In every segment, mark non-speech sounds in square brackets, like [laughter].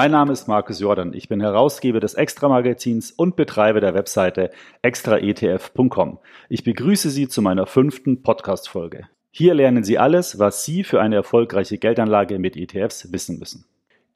Mein Name ist Markus Jordan. Ich bin Herausgeber des Extra-Magazins und Betreiber der Webseite extraetf.com. Ich begrüße Sie zu meiner fünften Podcast-Folge. Hier lernen Sie alles, was Sie für eine erfolgreiche Geldanlage mit ETFs wissen müssen.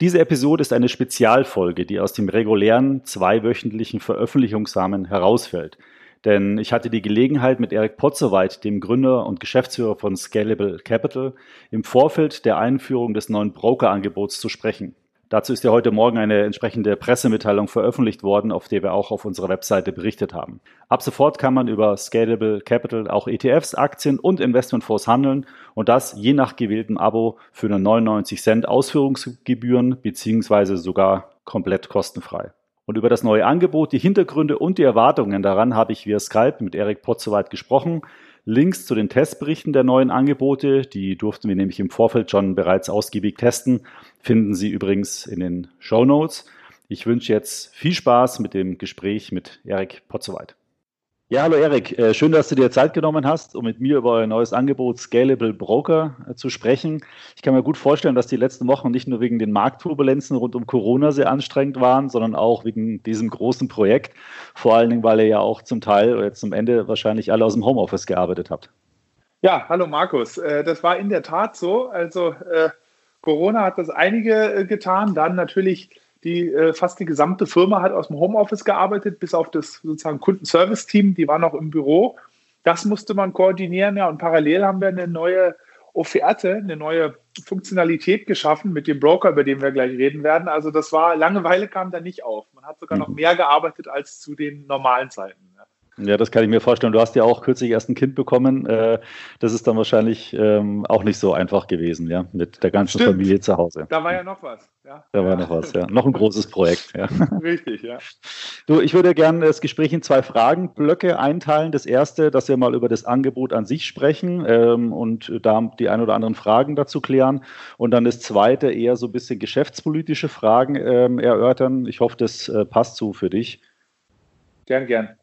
Diese Episode ist eine Spezialfolge, die aus dem regulären zweiwöchentlichen Veröffentlichungsrahmen herausfällt. Denn ich hatte die Gelegenheit, mit Eric Potzowait, dem Gründer und Geschäftsführer von Scalable Capital, im Vorfeld der Einführung des neuen Broker-Angebots zu sprechen. Dazu ist ja heute Morgen eine entsprechende Pressemitteilung veröffentlicht worden, auf der wir auch auf unserer Webseite berichtet haben. Ab sofort kann man über Scalable Capital auch ETFs, Aktien und Investmentfonds handeln und das je nach gewähltem Abo für nur 99 Cent Ausführungsgebühren beziehungsweise sogar komplett kostenfrei. Und über das neue Angebot, die Hintergründe und die Erwartungen daran habe ich via Skype mit Erik Potzowait gesprochen. Links zu den Testberichten der neuen Angebote, die durften wir nämlich im Vorfeld schon bereits ausgiebig testen, finden Sie übrigens in den Show Notes. Ich wünsche jetzt viel Spaß mit dem Gespräch mit Erik Potzowait. Ja, hallo Erik, äh, schön, dass du dir Zeit genommen hast, um mit mir über ein neues Angebot Scalable Broker äh, zu sprechen. Ich kann mir gut vorstellen, dass die letzten Wochen nicht nur wegen den Marktturbulenzen rund um Corona sehr anstrengend waren, sondern auch wegen diesem großen Projekt. Vor allen Dingen, weil ihr ja auch zum Teil oder zum Ende wahrscheinlich alle aus dem Homeoffice gearbeitet habt. Ja, hallo Markus. Äh, das war in der Tat so. Also Corona hat das einige getan. Dann natürlich die äh, fast die gesamte Firma hat aus dem Homeoffice gearbeitet, bis auf das sozusagen Kundenservice-Team, die war noch im Büro. Das musste man koordinieren, ja, und parallel haben wir eine neue Offerte, eine neue Funktionalität geschaffen mit dem Broker, über den wir gleich reden werden. Also das war, Langeweile kam da nicht auf. Man hat sogar noch mhm. mehr gearbeitet als zu den normalen Zeiten. Ja, das kann ich mir vorstellen. Du hast ja auch kürzlich erst ein Kind bekommen. Äh, das ist dann wahrscheinlich ähm, auch nicht so einfach gewesen, ja, mit der ganzen Stimmt. Familie zu Hause. Da war ja noch was. Ja. Da war noch was, ja. Noch ein großes Projekt. Ja. [laughs] Richtig, ja. Du, ich würde gerne das Gespräch in zwei Fragenblöcke einteilen. Das erste, dass wir mal über das Angebot an sich sprechen ähm, und da die ein oder anderen Fragen dazu klären. Und dann das zweite, eher so ein bisschen geschäftspolitische Fragen ähm, erörtern. Ich hoffe, das äh, passt so für dich. Gern, gern.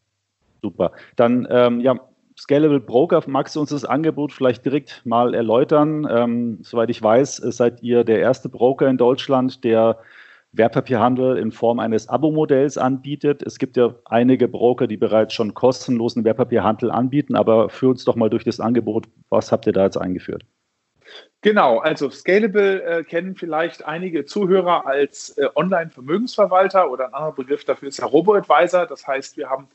Super. Dann, ähm, ja, Scalable Broker, magst du uns das Angebot vielleicht direkt mal erläutern? Ähm, soweit ich weiß, seid ihr der erste Broker in Deutschland, der Wertpapierhandel in Form eines Abo-Modells anbietet. Es gibt ja einige Broker, die bereits schon kostenlosen Wertpapierhandel anbieten, aber führ uns doch mal durch das Angebot. Was habt ihr da jetzt eingeführt? Genau, also Scalable äh, kennen vielleicht einige Zuhörer als äh, Online-Vermögensverwalter oder ein anderer Begriff dafür ist ja Robo-Advisor. Das heißt, wir haben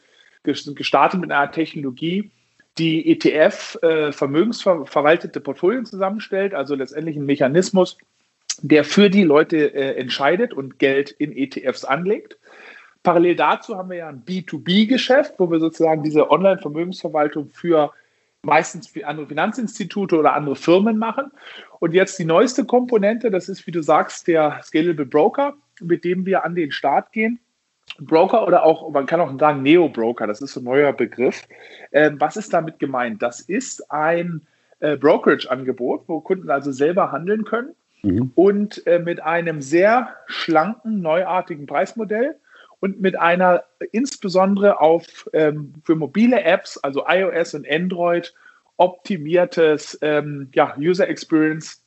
gestartet mit einer Technologie, die ETF äh, vermögensverwaltete Portfolien zusammenstellt, also letztendlich ein Mechanismus, der für die Leute äh, entscheidet und Geld in ETFs anlegt. Parallel dazu haben wir ja ein B2B-Geschäft, wo wir sozusagen diese Online-Vermögensverwaltung für meistens für andere Finanzinstitute oder andere Firmen machen. Und jetzt die neueste Komponente, das ist, wie du sagst, der Scalable Broker, mit dem wir an den Start gehen Broker oder auch, man kann auch sagen Neo-Broker, das ist so ein neuer Begriff. Ähm, was ist damit gemeint? Das ist ein äh, Brokerage-Angebot, wo Kunden also selber handeln können mhm. und äh, mit einem sehr schlanken, neuartigen Preismodell und mit einer insbesondere auf ähm, für mobile Apps, also iOS und Android, optimiertes ähm, ja, User Experience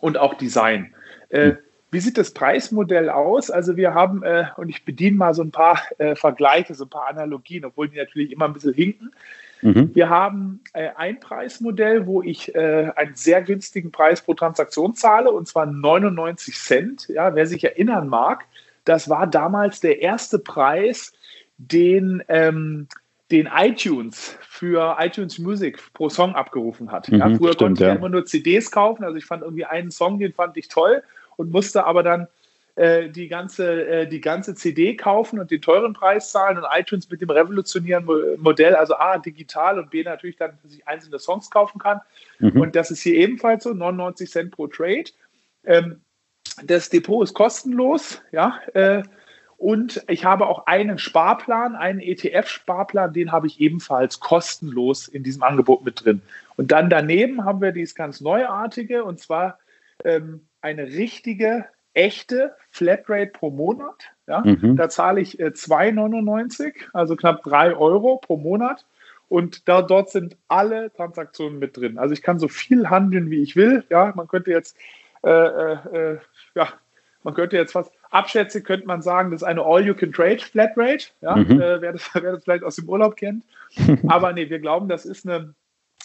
und auch Design. Äh, mhm. Wie sieht das Preismodell aus? Also wir haben, äh, und ich bediene mal so ein paar äh, Vergleiche, so ein paar Analogien, obwohl die natürlich immer ein bisschen hinken. Mhm. Wir haben äh, ein Preismodell, wo ich äh, einen sehr günstigen Preis pro Transaktion zahle, und zwar 99 Cent. Ja, wer sich erinnern mag, das war damals der erste Preis, den, ähm, den iTunes für iTunes Music pro Song abgerufen hat. Mhm, ja, früher stimmt, konnte ich ja. immer nur CDs kaufen, also ich fand irgendwie einen Song, den fand ich toll und musste aber dann äh, die, ganze, äh, die ganze CD kaufen und den teuren Preis zahlen und iTunes mit dem revolutionären Modell, also A, digital und B, natürlich dann sich einzelne Songs kaufen kann. Mhm. Und das ist hier ebenfalls so, 99 Cent pro Trade. Ähm, das Depot ist kostenlos, ja, äh, und ich habe auch einen Sparplan, einen ETF-Sparplan, den habe ich ebenfalls kostenlos in diesem Angebot mit drin. Und dann daneben haben wir dieses ganz Neuartige, und zwar ähm, eine richtige, echte Flatrate pro Monat. Ja? Mhm. Da zahle ich äh, 2,99, also knapp 3 Euro pro Monat. Und da, dort sind alle Transaktionen mit drin. Also ich kann so viel handeln, wie ich will. Ja, man könnte jetzt äh, äh, äh ja, man könnte jetzt fast abschätzen, könnte man sagen, das ist eine All-You-Can-Trade Flatrate, ja, mhm. äh, wer, das, [laughs] wer das vielleicht aus dem Urlaub kennt. [laughs] Aber nee, wir glauben, das ist eine,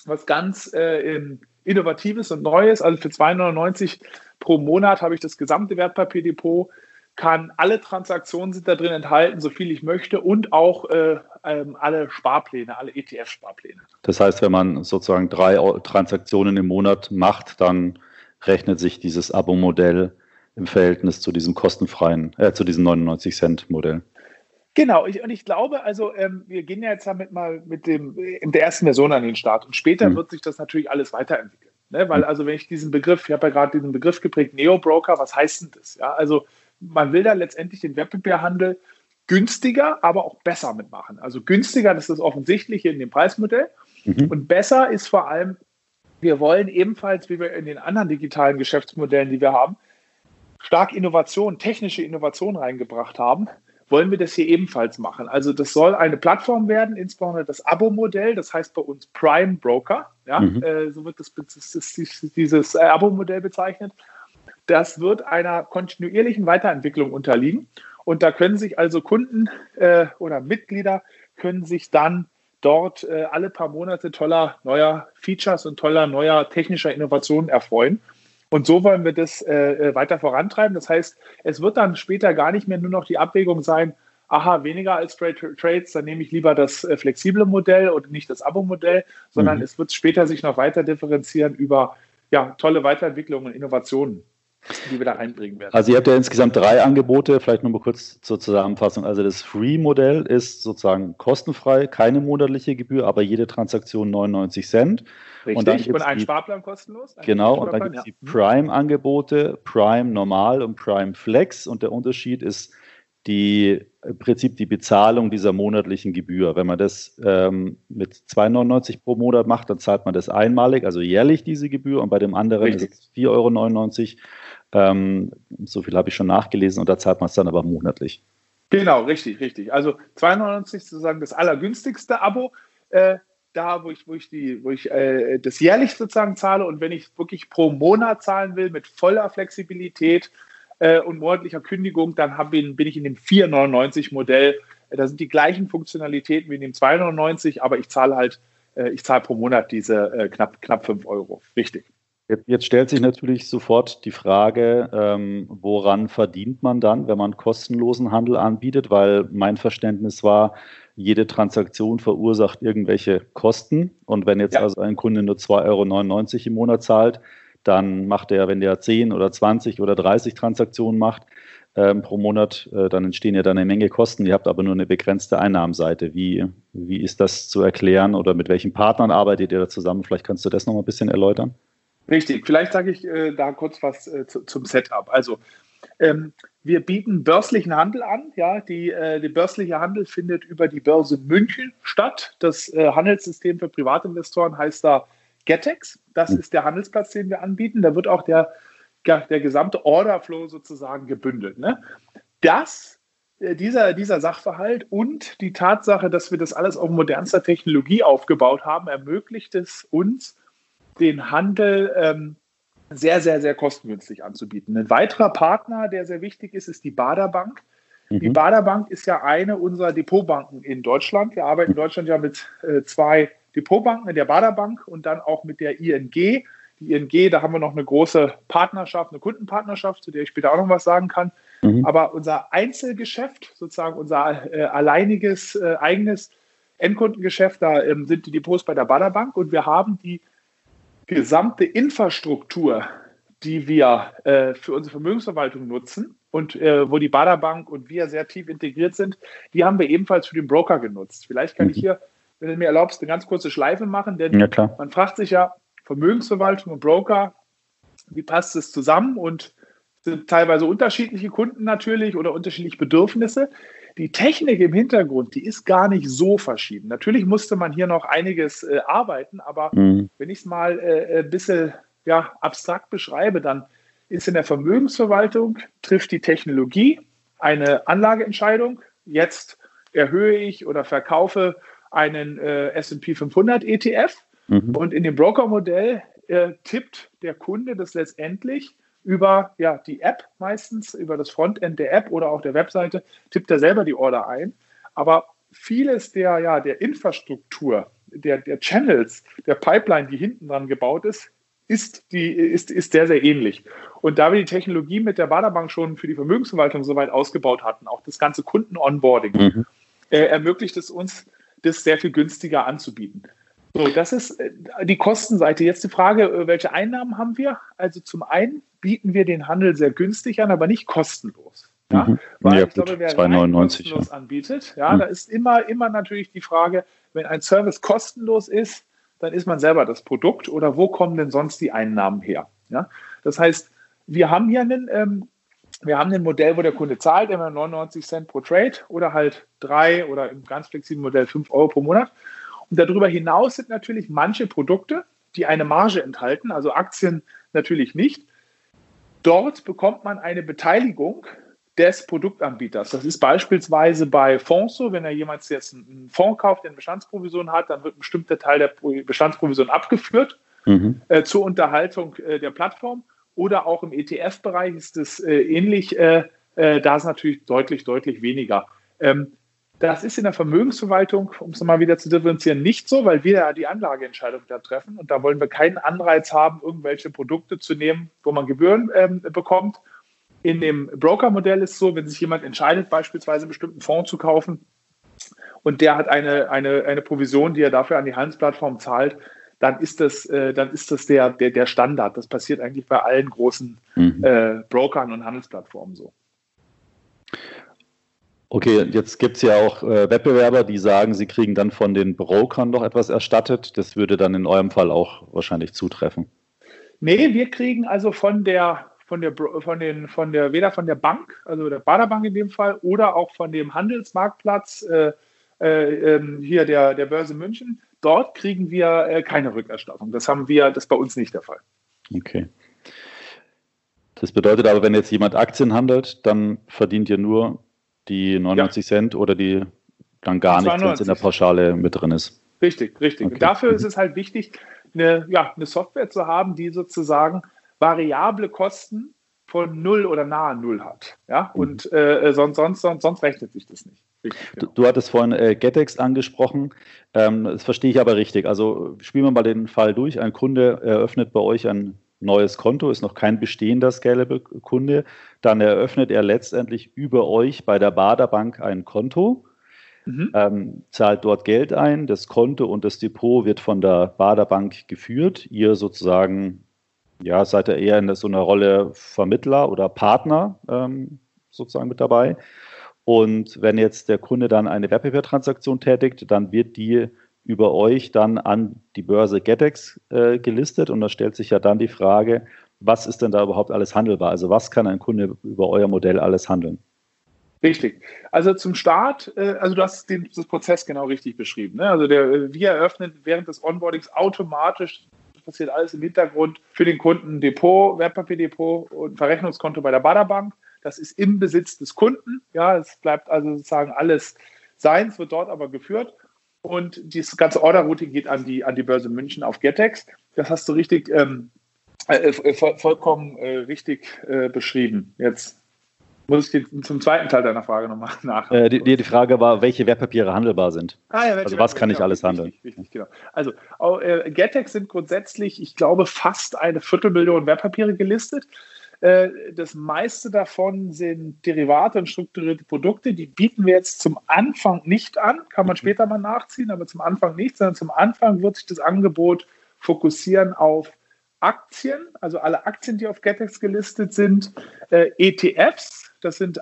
was ganz äh, Innovatives und Neues. Also für 2,99 pro Monat habe ich das gesamte Wertpapierdepot, kann alle Transaktionen sind da drin enthalten, so viel ich möchte und auch äh, ähm, alle Sparpläne, alle ETF-Sparpläne. Das heißt, wenn man sozusagen drei Transaktionen im Monat macht, dann rechnet sich dieses Abo-Modell im Verhältnis zu diesem kostenfreien, äh, zu diesem 99 Cent Modell. Genau, ich, und ich glaube, also ähm, wir gehen ja jetzt damit mal mit dem in der ersten Version an den Start und später mhm. wird sich das natürlich alles weiterentwickeln. Ne? Weil mhm. also wenn ich diesen Begriff, ich habe ja gerade diesen Begriff geprägt, Neo-Broker, was heißt denn das? Ja, also man will da letztendlich den Wettbewerbhandel günstiger, aber auch besser mitmachen. Also günstiger, das ist das Offensichtliche in dem Preismodell. Mhm. Und besser ist vor allem, wir wollen ebenfalls, wie wir in den anderen digitalen Geschäftsmodellen, die wir haben, stark Innovation, technische Innovation reingebracht haben, wollen wir das hier ebenfalls machen. Also das soll eine Plattform werden, insbesondere das Abo-Modell, das heißt bei uns Prime Broker, ja, mhm. äh, so wird das, das, dieses Abo-Modell bezeichnet. Das wird einer kontinuierlichen Weiterentwicklung unterliegen. Und da können sich also Kunden äh, oder Mitglieder können sich dann dort äh, alle paar Monate toller neuer Features und toller neuer technischer Innovationen erfreuen. Und so wollen wir das äh, äh, weiter vorantreiben. Das heißt, es wird dann später gar nicht mehr nur noch die Abwägung sein, aha, weniger als Trade Trades, dann nehme ich lieber das äh, flexible Modell und nicht das Abo-Modell, sondern mhm. es wird später sich noch weiter differenzieren über ja, tolle Weiterentwicklungen und Innovationen [laughs] die wir da einbringen werden. Also ihr habt ja insgesamt drei Angebote, vielleicht nur mal kurz zur Zusammenfassung. Also das Free-Modell ist sozusagen kostenfrei, keine monatliche Gebühr, aber jede Transaktion 99 Cent. Richtig, und, dann und ein die, Sparplan kostenlos. Genau, und dann gibt es ja. die Prime-Angebote, Prime Normal und Prime Flex. Und der Unterschied ist die, im Prinzip die Bezahlung dieser monatlichen Gebühr. Wenn man das ähm, mit 2,99 pro Monat macht, dann zahlt man das einmalig, also jährlich diese Gebühr. Und bei dem anderen Richtig. ist es 4,99 Euro. Ähm, so viel habe ich schon nachgelesen und da zahlt man es dann aber monatlich. Genau, richtig, richtig. Also 2,99 ist sozusagen das allergünstigste Abo. Äh, da, wo ich, wo ich, die, wo ich äh, das jährlich sozusagen zahle und wenn ich wirklich pro Monat zahlen will mit voller Flexibilität äh, und monatlicher Kündigung, dann bin, bin ich in dem 4,99 Modell. Äh, da sind die gleichen Funktionalitäten wie in dem 2,99, aber ich zahle halt, äh, ich zahle pro Monat diese äh, knapp, knapp 5 Euro. Richtig. Jetzt stellt sich natürlich sofort die Frage, ähm, woran verdient man dann, wenn man kostenlosen Handel anbietet? Weil mein Verständnis war, jede Transaktion verursacht irgendwelche Kosten. Und wenn jetzt ja. also ein Kunde nur 2,99 Euro im Monat zahlt, dann macht er, wenn der 10 oder 20 oder 30 Transaktionen macht ähm, pro Monat, äh, dann entstehen ja dann eine Menge Kosten. Ihr habt aber nur eine begrenzte Einnahmenseite. Wie, wie ist das zu erklären oder mit welchen Partnern arbeitet ihr da zusammen? Vielleicht kannst du das noch mal ein bisschen erläutern. Richtig, vielleicht sage ich äh, da kurz was äh, zu, zum Setup. Also ähm, wir bieten börslichen Handel an. Ja, die, äh, der börsliche Handel findet über die Börse München statt. Das äh, Handelssystem für Privatinvestoren heißt da Getex. Das hm. ist der Handelsplatz, den wir anbieten. Da wird auch der, der gesamte Orderflow sozusagen gebündelt. Ne? Das äh, dieser, dieser Sachverhalt und die Tatsache, dass wir das alles auf modernster Technologie aufgebaut haben, ermöglicht es uns, den Handel ähm, sehr, sehr, sehr kostengünstig anzubieten. Ein weiterer Partner, der sehr wichtig ist, ist die Baderbank. Mhm. Die Baderbank ist ja eine unserer Depotbanken in Deutschland. Wir arbeiten in Deutschland ja mit äh, zwei Depotbanken, der Baderbank und dann auch mit der ING. Die ING, da haben wir noch eine große Partnerschaft, eine Kundenpartnerschaft, zu der ich später auch noch was sagen kann. Mhm. Aber unser Einzelgeschäft, sozusagen unser äh, alleiniges, äh, eigenes Endkundengeschäft, da ähm, sind die Depots bei der Baderbank und wir haben die gesamte Infrastruktur, die wir äh, für unsere Vermögensverwaltung nutzen und äh, wo die Baderbank und wir sehr tief integriert sind, die haben wir ebenfalls für den Broker genutzt. Vielleicht kann mhm. ich hier, wenn du mir erlaubst, eine ganz kurze Schleife machen, denn ja, man fragt sich ja, Vermögensverwaltung und Broker, wie passt es zusammen und sind teilweise unterschiedliche Kunden natürlich oder unterschiedliche Bedürfnisse die Technik im Hintergrund, die ist gar nicht so verschieden. Natürlich musste man hier noch einiges äh, arbeiten, aber mhm. wenn ich es mal äh, ein bisschen ja, abstrakt beschreibe, dann ist in der Vermögensverwaltung, trifft die Technologie eine Anlageentscheidung. Jetzt erhöhe ich oder verkaufe einen äh, SP 500 ETF mhm. und in dem Brokermodell äh, tippt der Kunde das letztendlich über ja, die App meistens, über das Frontend der App oder auch der Webseite, tippt er selber die Order ein. Aber vieles der, ja, der Infrastruktur, der, der Channels, der Pipeline, die hinten dran gebaut ist, ist, die, ist, ist sehr, sehr ähnlich. Und da wir die Technologie mit der Baderbank schon für die Vermögensverwaltung soweit ausgebaut hatten, auch das ganze Kunden-Onboarding, mhm. äh, ermöglicht es uns, das sehr viel günstiger anzubieten. So, das ist äh, die Kostenseite. Jetzt die Frage, äh, welche Einnahmen haben wir? Also zum einen bieten wir den Handel sehr günstig an, aber nicht kostenlos. Ja, mhm. weil ja, ich glaube, wer 2,99 kostenlos ja. anbietet, ja, mhm. da ist immer, immer natürlich die Frage, wenn ein Service kostenlos ist, dann ist man selber das Produkt oder wo kommen denn sonst die Einnahmen her? Ja, das heißt, wir haben hier einen, ähm, wir haben ein Modell, wo der Kunde zahlt, immer 99 Cent pro Trade oder halt drei oder im ganz flexiblen Modell 5 Euro pro Monat. Und darüber hinaus sind natürlich manche Produkte, die eine Marge enthalten, also Aktien natürlich nicht. Dort bekommt man eine Beteiligung des Produktanbieters. Das ist beispielsweise bei Fonds so, wenn er jemand jetzt einen Fonds kauft, der eine Bestandsprovision hat, dann wird ein bestimmter Teil der Bestandsprovision abgeführt mhm. äh, zur Unterhaltung äh, der Plattform. Oder auch im ETF-Bereich ist es äh, ähnlich. Äh, äh, da ist natürlich deutlich, deutlich weniger. Ähm, das ist in der Vermögensverwaltung, um es mal wieder zu differenzieren, nicht so, weil wir ja die Anlageentscheidung da treffen und da wollen wir keinen Anreiz haben, irgendwelche Produkte zu nehmen, wo man Gebühren ähm, bekommt. In dem Broker-Modell ist es so, wenn sich jemand entscheidet, beispielsweise einen bestimmten Fonds zu kaufen und der hat eine, eine, eine Provision, die er dafür an die Handelsplattform zahlt, dann ist das, äh, dann ist das der, der, der Standard. Das passiert eigentlich bei allen großen mhm. äh, Brokern und Handelsplattformen so. Okay, jetzt gibt es ja auch äh, Wettbewerber, die sagen, sie kriegen dann von den Brokern noch etwas erstattet. Das würde dann in eurem Fall auch wahrscheinlich zutreffen. Nee, wir kriegen also von der, von der, von den, von der, weder von der Bank, also der Baderbank in dem Fall, oder auch von dem Handelsmarktplatz, äh, äh, ähm, hier der, der Börse München, dort kriegen wir äh, keine Rückerstattung. Das haben wir, das ist bei uns nicht der Fall. Okay. Das bedeutet aber, wenn jetzt jemand Aktien handelt, dann verdient ihr nur die 99 ja. Cent oder die dann gar nichts, wenn es in der Pauschale mit drin ist. Richtig, richtig. Okay. Und dafür ist es halt wichtig, eine, ja, eine Software zu haben, die sozusagen variable Kosten von null oder nahe null hat. Ja, mhm. und äh, sonst, sonst, sonst, sonst rechnet sich das nicht. Richtig, genau. du, du, hattest vorhin äh, Getex angesprochen. Ähm, das verstehe ich aber richtig. Also spielen wir mal den Fall durch. Ein Kunde eröffnet bei euch ein neues Konto, ist noch kein bestehender Scalable-Kunde, dann eröffnet er letztendlich über euch bei der Baderbank ein Konto, mhm. ähm, zahlt dort Geld ein, das Konto und das Depot wird von der Baderbank geführt. Ihr sozusagen, ja, seid ihr eher in so einer Rolle Vermittler oder Partner ähm, sozusagen mit dabei. Und wenn jetzt der Kunde dann eine Wertpapiertransaktion tätigt, dann wird die über euch dann an die Börse Getex äh, gelistet und da stellt sich ja dann die Frage, was ist denn da überhaupt alles handelbar? Also was kann ein Kunde über euer Modell alles handeln? Richtig. Also zum Start, äh, also du hast den das Prozess genau richtig beschrieben. Ne? Also der, wir eröffnen während des Onboardings automatisch, passiert alles im Hintergrund, für den Kunden Depot, Wertpapierdepot und Verrechnungskonto bei der Baderbank. Das ist im Besitz des Kunden. Ja, es bleibt also sozusagen alles seins, wird dort aber geführt. Und das ganze Order-Routing geht an die, an die Börse München auf Getex. Das hast du richtig, ähm, äh, äh voll, vollkommen äh, richtig äh, beschrieben. Jetzt muss ich zum zweiten Teil deiner Frage nochmal [laughs] nach. Äh, die, die, Frage war, welche Wertpapiere handelbar sind. Ah, ja, also was kann ich alles handeln? Richtig, richtig, genau. Also äh, Getex sind grundsätzlich, ich glaube, fast eine Viertelmillion Wertpapiere gelistet. Äh, das meiste davon sind Derivate und strukturierte Produkte. Die bieten wir jetzt zum Anfang nicht an. Kann man mhm. später mal nachziehen, aber zum Anfang nicht, sondern zum Anfang wird sich das Angebot fokussieren auf Aktien, also alle Aktien, die auf GetEx gelistet sind, äh, ETFs, das sind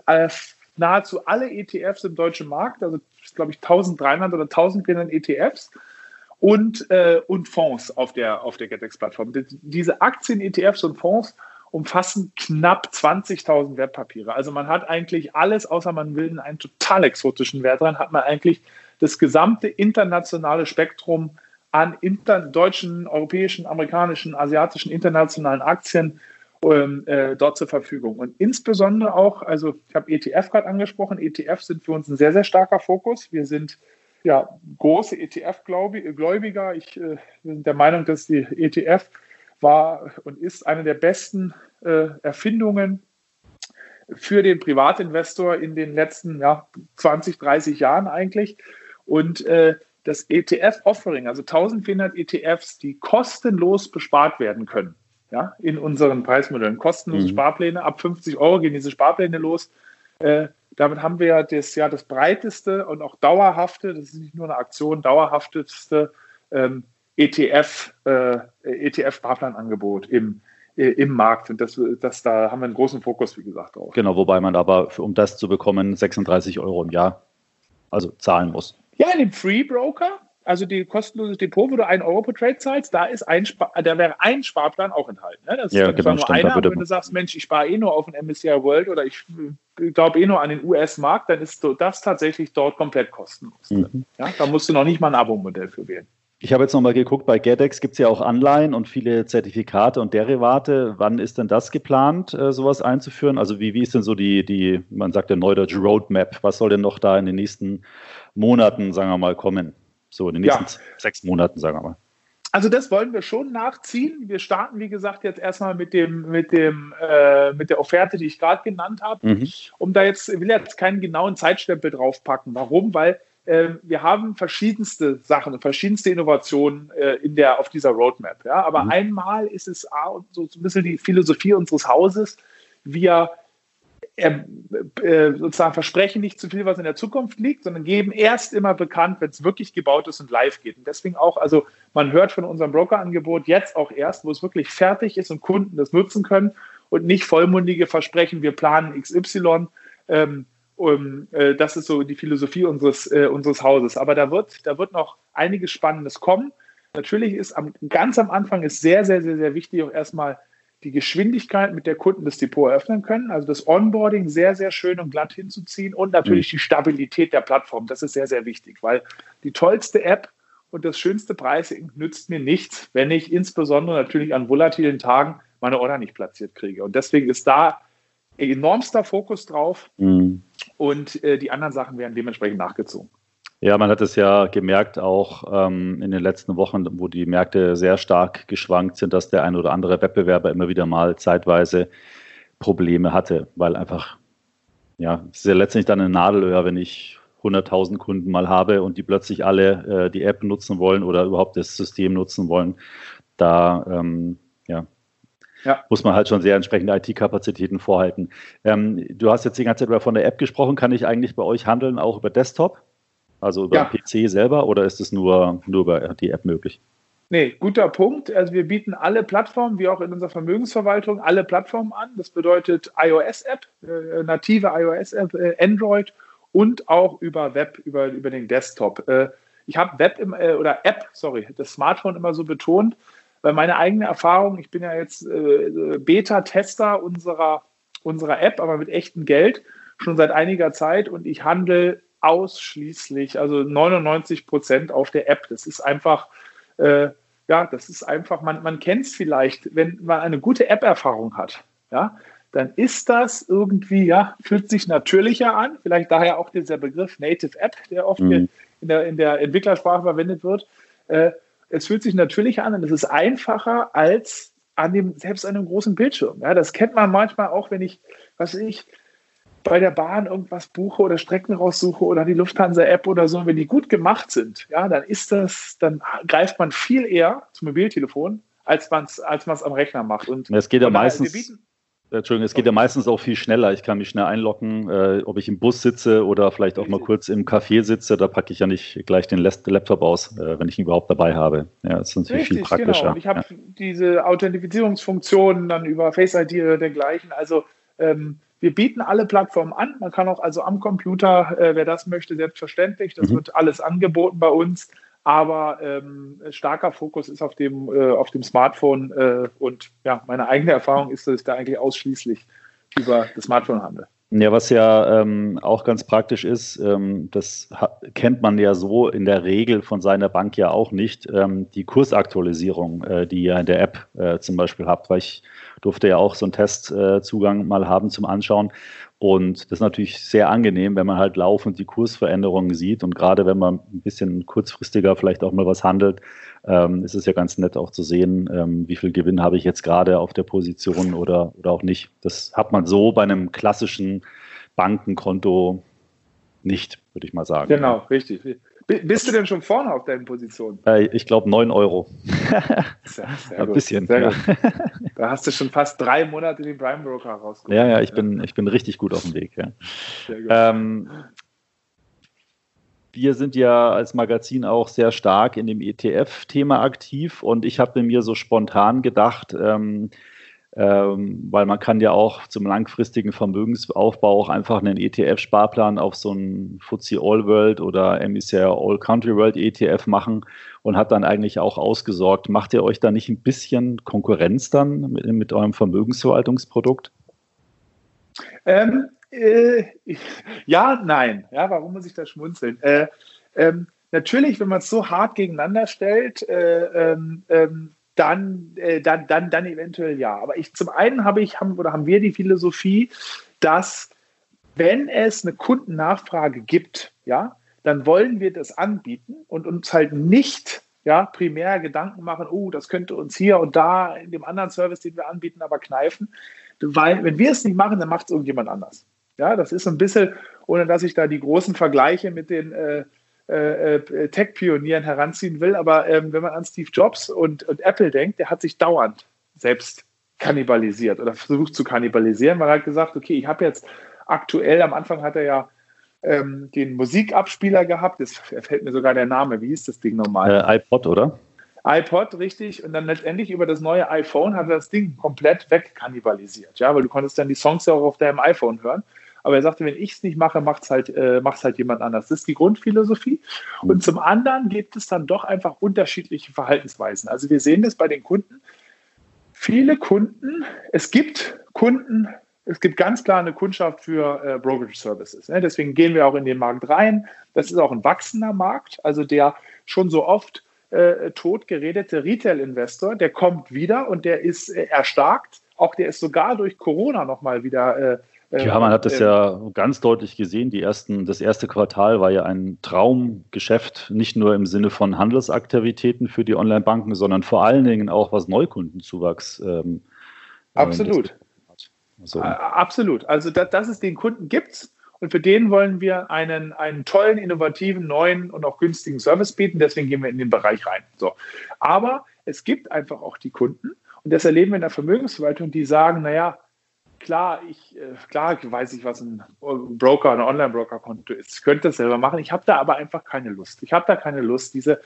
nahezu alle ETFs im deutschen Markt, also glaube ich 1300 oder 1400 ETFs und, äh, und Fonds auf der, auf der GetEx-Plattform. Diese Aktien, ETFs und Fonds umfassen knapp 20.000 Wertpapiere. Also man hat eigentlich alles, außer man will einen total exotischen Wert dran, hat man eigentlich das gesamte internationale Spektrum an inter deutschen, europäischen, amerikanischen, asiatischen, internationalen Aktien ähm, äh, dort zur Verfügung. Und insbesondere auch, also ich habe ETF gerade angesprochen, ETF sind für uns ein sehr, sehr starker Fokus. Wir sind ja große ETF-Gläubiger. Ich äh, bin der Meinung, dass die ETF war und ist eine der besten äh, Erfindungen für den Privatinvestor in den letzten ja, 20, 30 Jahren eigentlich. Und äh, das ETF-Offering, also 1400 ETFs, die kostenlos bespart werden können, ja, in unseren Preismodellen. Kostenlose mhm. Sparpläne, ab 50 Euro gehen diese Sparpläne los. Äh, damit haben wir ja das, ja das breiteste und auch dauerhafte, das ist nicht nur eine Aktion, dauerhafteste ähm, ETF, äh, ETF-Sparplanangebot im, äh, im Markt. Und das, das, da haben wir einen großen Fokus, wie gesagt, drauf. Genau, wobei man aber, für, um das zu bekommen, 36 Euro im Jahr also zahlen muss. Ja, in dem Free Broker, also die kostenlose Depot, wo du einen Euro pro Trade zahlst, da ist ein da wäre ein Sparplan auch enthalten. Ne? Das ja, ist genau, nur einer, aber wenn du sagst, Mensch, ich spare eh nur auf den MSCI World oder ich glaube eh nur an den US-Markt, dann ist das tatsächlich dort komplett kostenlos. Mhm. Ja, da musst du noch nicht mal ein Abo-Modell für wählen. Ich habe jetzt nochmal geguckt, bei GEDEX gibt es ja auch Anleihen und viele Zertifikate und Derivate. Wann ist denn das geplant, äh, sowas einzuführen? Also wie, wie ist denn so die, die, man sagt der Neudeutsch Roadmap, was soll denn noch da in den nächsten Monaten, sagen wir mal, kommen? So in den nächsten ja. sechs Monaten, sagen wir mal. Also das wollen wir schon nachziehen. Wir starten, wie gesagt, jetzt erstmal mit dem, mit dem, äh, mit der Offerte, die ich gerade genannt habe. Mhm. Um da jetzt, ich will jetzt keinen genauen Zeitstempel draufpacken. Warum? Weil wir haben verschiedenste Sachen, verschiedenste Innovationen äh, in der, auf dieser Roadmap. Ja? Aber mhm. einmal ist es A, so ein bisschen die Philosophie unseres Hauses. Wir äh, äh, sozusagen versprechen nicht zu viel, was in der Zukunft liegt, sondern geben erst immer bekannt, wenn es wirklich gebaut ist und live geht. Und deswegen auch, also man hört von unserem Brokerangebot jetzt auch erst, wo es wirklich fertig ist und Kunden das nutzen können und nicht vollmundige Versprechen, wir planen XY. Ähm, um, äh, das ist so die Philosophie unseres, äh, unseres Hauses. Aber da wird, da wird noch einiges Spannendes kommen. Natürlich ist am, ganz am Anfang ist sehr, sehr, sehr, sehr wichtig auch erstmal die Geschwindigkeit, mit der Kunden das Depot eröffnen können. Also das Onboarding sehr, sehr schön und glatt hinzuziehen und natürlich mhm. die Stabilität der Plattform. Das ist sehr, sehr wichtig, weil die tollste App und das schönste Pricing nützt mir nichts, wenn ich insbesondere natürlich an volatilen Tagen meine Order nicht platziert kriege. Und deswegen ist da enormster Fokus drauf mhm. und äh, die anderen Sachen werden dementsprechend nachgezogen. Ja, man hat es ja gemerkt auch ähm, in den letzten Wochen, wo die Märkte sehr stark geschwankt sind, dass der ein oder andere Wettbewerber immer wieder mal zeitweise Probleme hatte, weil einfach, ja, es ist ja letztendlich dann ein Nadelöhr, wenn ich 100.000 Kunden mal habe und die plötzlich alle äh, die App nutzen wollen oder überhaupt das System nutzen wollen. Da ähm, ja, muss man halt schon sehr entsprechende IT-Kapazitäten vorhalten. Ähm, du hast jetzt die ganze Zeit über von der App gesprochen. Kann ich eigentlich bei euch handeln, auch über Desktop? Also über ja. PC selber oder ist es nur, nur über die App möglich? Nee, guter Punkt. Also wir bieten alle Plattformen, wie auch in unserer Vermögensverwaltung, alle Plattformen an. Das bedeutet iOS-App, äh, native iOS-App, äh, Android und auch über Web, über, über den Desktop. Äh, ich habe Web im, äh, oder App, sorry, das Smartphone immer so betont, weil meine eigene Erfahrung, ich bin ja jetzt äh, Beta-Tester unserer, unserer App, aber mit echtem Geld schon seit einiger Zeit und ich handle ausschließlich, also 99 Prozent auf der App. Das ist einfach, äh, ja, das ist einfach, man, man kennt es vielleicht, wenn man eine gute App-Erfahrung hat, ja, dann ist das irgendwie, ja, fühlt sich natürlicher an. Vielleicht daher auch dieser Begriff Native App, der oft mhm. in, der, in der Entwicklersprache verwendet wird. Äh, es fühlt sich natürlich an und es ist einfacher als an dem, selbst an einem großen Bildschirm. Ja, das kennt man manchmal auch, wenn ich, was ich, bei der Bahn irgendwas buche oder Strecken raussuche oder die Lufthansa-App oder so, wenn die gut gemacht sind, ja, dann ist das, dann greift man viel eher zum Mobiltelefon, als man es als am Rechner macht. Und es geht ja meistens. Bieten, Entschuldigung, es geht ja meistens auch viel schneller. Ich kann mich schnell einloggen, äh, ob ich im Bus sitze oder vielleicht auch mal kurz im Café sitze. Da packe ich ja nicht gleich den Laptop aus, äh, wenn ich ihn überhaupt dabei habe. Ja, das ist natürlich Richtig, viel praktischer. Genau. Und ich habe ja. diese Authentifizierungsfunktionen dann über Face ID oder dergleichen. Also ähm, wir bieten alle Plattformen an. Man kann auch also am Computer, äh, wer das möchte, selbstverständlich. Das mhm. wird alles angeboten bei uns aber ähm, starker Fokus ist auf dem, äh, auf dem Smartphone äh, und ja, meine eigene Erfahrung ist, dass ich da eigentlich ausschließlich über das Smartphone handle. Ja, was ja ähm, auch ganz praktisch ist, ähm, das kennt man ja so in der Regel von seiner Bank ja auch nicht, ähm, die Kursaktualisierung, äh, die ihr in der App äh, zum Beispiel habt, weil ich durfte ja auch so einen Testzugang mal haben zum Anschauen. Und das ist natürlich sehr angenehm, wenn man halt laufend die Kursveränderungen sieht. Und gerade wenn man ein bisschen kurzfristiger vielleicht auch mal was handelt, ähm, ist es ja ganz nett auch zu sehen, ähm, wie viel Gewinn habe ich jetzt gerade auf der Position oder, oder auch nicht. Das hat man so bei einem klassischen Bankenkonto nicht, würde ich mal sagen. Genau, richtig. Bist du denn schon vorne auf deinen Positionen? Äh, ich glaube 9 Euro. [laughs] sehr, sehr Ein bisschen. Sehr ja. Da hast du schon fast drei Monate den Prime Broker rausgeholt. Ja, ja, ich bin, ich bin richtig gut auf dem Weg. Ja. Ähm, wir sind ja als Magazin auch sehr stark in dem ETF-Thema aktiv und ich habe mir so spontan gedacht, ähm, ähm, weil man kann ja auch zum langfristigen Vermögensaufbau auch einfach einen ETF-Sparplan auf so einen FTSE All World oder Emissaire All Country World ETF machen und hat dann eigentlich auch ausgesorgt. Macht ihr euch da nicht ein bisschen Konkurrenz dann mit, mit eurem Vermögensverwaltungsprodukt? Ähm, äh, [laughs] ja, nein. Ja, warum muss ich da schmunzeln? Äh, ähm, natürlich, wenn man es so hart gegeneinander stellt, äh, ähm, ähm dann, äh, dann, dann, dann eventuell ja. Aber ich, zum einen habe ich, haben, oder haben wir die Philosophie, dass wenn es eine Kundennachfrage gibt, ja, dann wollen wir das anbieten und uns halt nicht ja, primär Gedanken machen, oh, das könnte uns hier und da in dem anderen Service, den wir anbieten, aber kneifen. Weil, wenn wir es nicht machen, dann macht es irgendjemand anders. Ja, das ist so ein bisschen, ohne dass ich da die großen Vergleiche mit den äh, äh, äh, Tech-Pionieren heranziehen will, aber ähm, wenn man an Steve Jobs und, und Apple denkt, der hat sich dauernd selbst kannibalisiert oder versucht zu kannibalisieren, weil er hat gesagt, okay, ich habe jetzt aktuell, am Anfang hat er ja ähm, den Musikabspieler gehabt, das fällt mir sogar der Name, wie hieß das Ding nochmal? Äh, iPod, oder? iPod, richtig, und dann letztendlich über das neue iPhone hat er das Ding komplett wegkannibalisiert, ja, weil du konntest dann die Songs ja auch auf deinem iPhone hören. Aber er sagte, wenn ich es nicht mache, macht es halt, äh, halt jemand anders. Das ist die Grundphilosophie. Und mhm. zum anderen gibt es dann doch einfach unterschiedliche Verhaltensweisen. Also wir sehen das bei den Kunden. Viele Kunden, es gibt Kunden, es gibt ganz klar eine Kundschaft für äh, Brokerage Services. Ne? Deswegen gehen wir auch in den Markt rein. Das ist auch ein wachsender Markt, also der schon so oft äh, totgeredete Retail-Investor, der kommt wieder und der ist äh, erstarkt. Auch der ist sogar durch Corona nochmal wieder äh, ja, man hat das ähm, ja ganz deutlich gesehen. Die ersten, das erste Quartal war ja ein Traumgeschäft, nicht nur im Sinne von Handelsaktivitäten für die Online-Banken, sondern vor allen Dingen auch was Neukundenzuwachs. Ähm, äh, Absolut. Also. Absolut. Also, dass, dass es den Kunden gibt und für den wollen wir einen, einen tollen, innovativen, neuen und auch günstigen Service bieten. Deswegen gehen wir in den Bereich rein. So. Aber es gibt einfach auch die Kunden und das erleben wir in der Vermögensverwaltung, die sagen, naja, klar, ich, äh, klar weiß ich, was ein Broker, ein Online-Broker-Konto ist. Ich könnte das selber machen. Ich habe da aber einfach keine Lust. Ich habe da keine Lust. Diese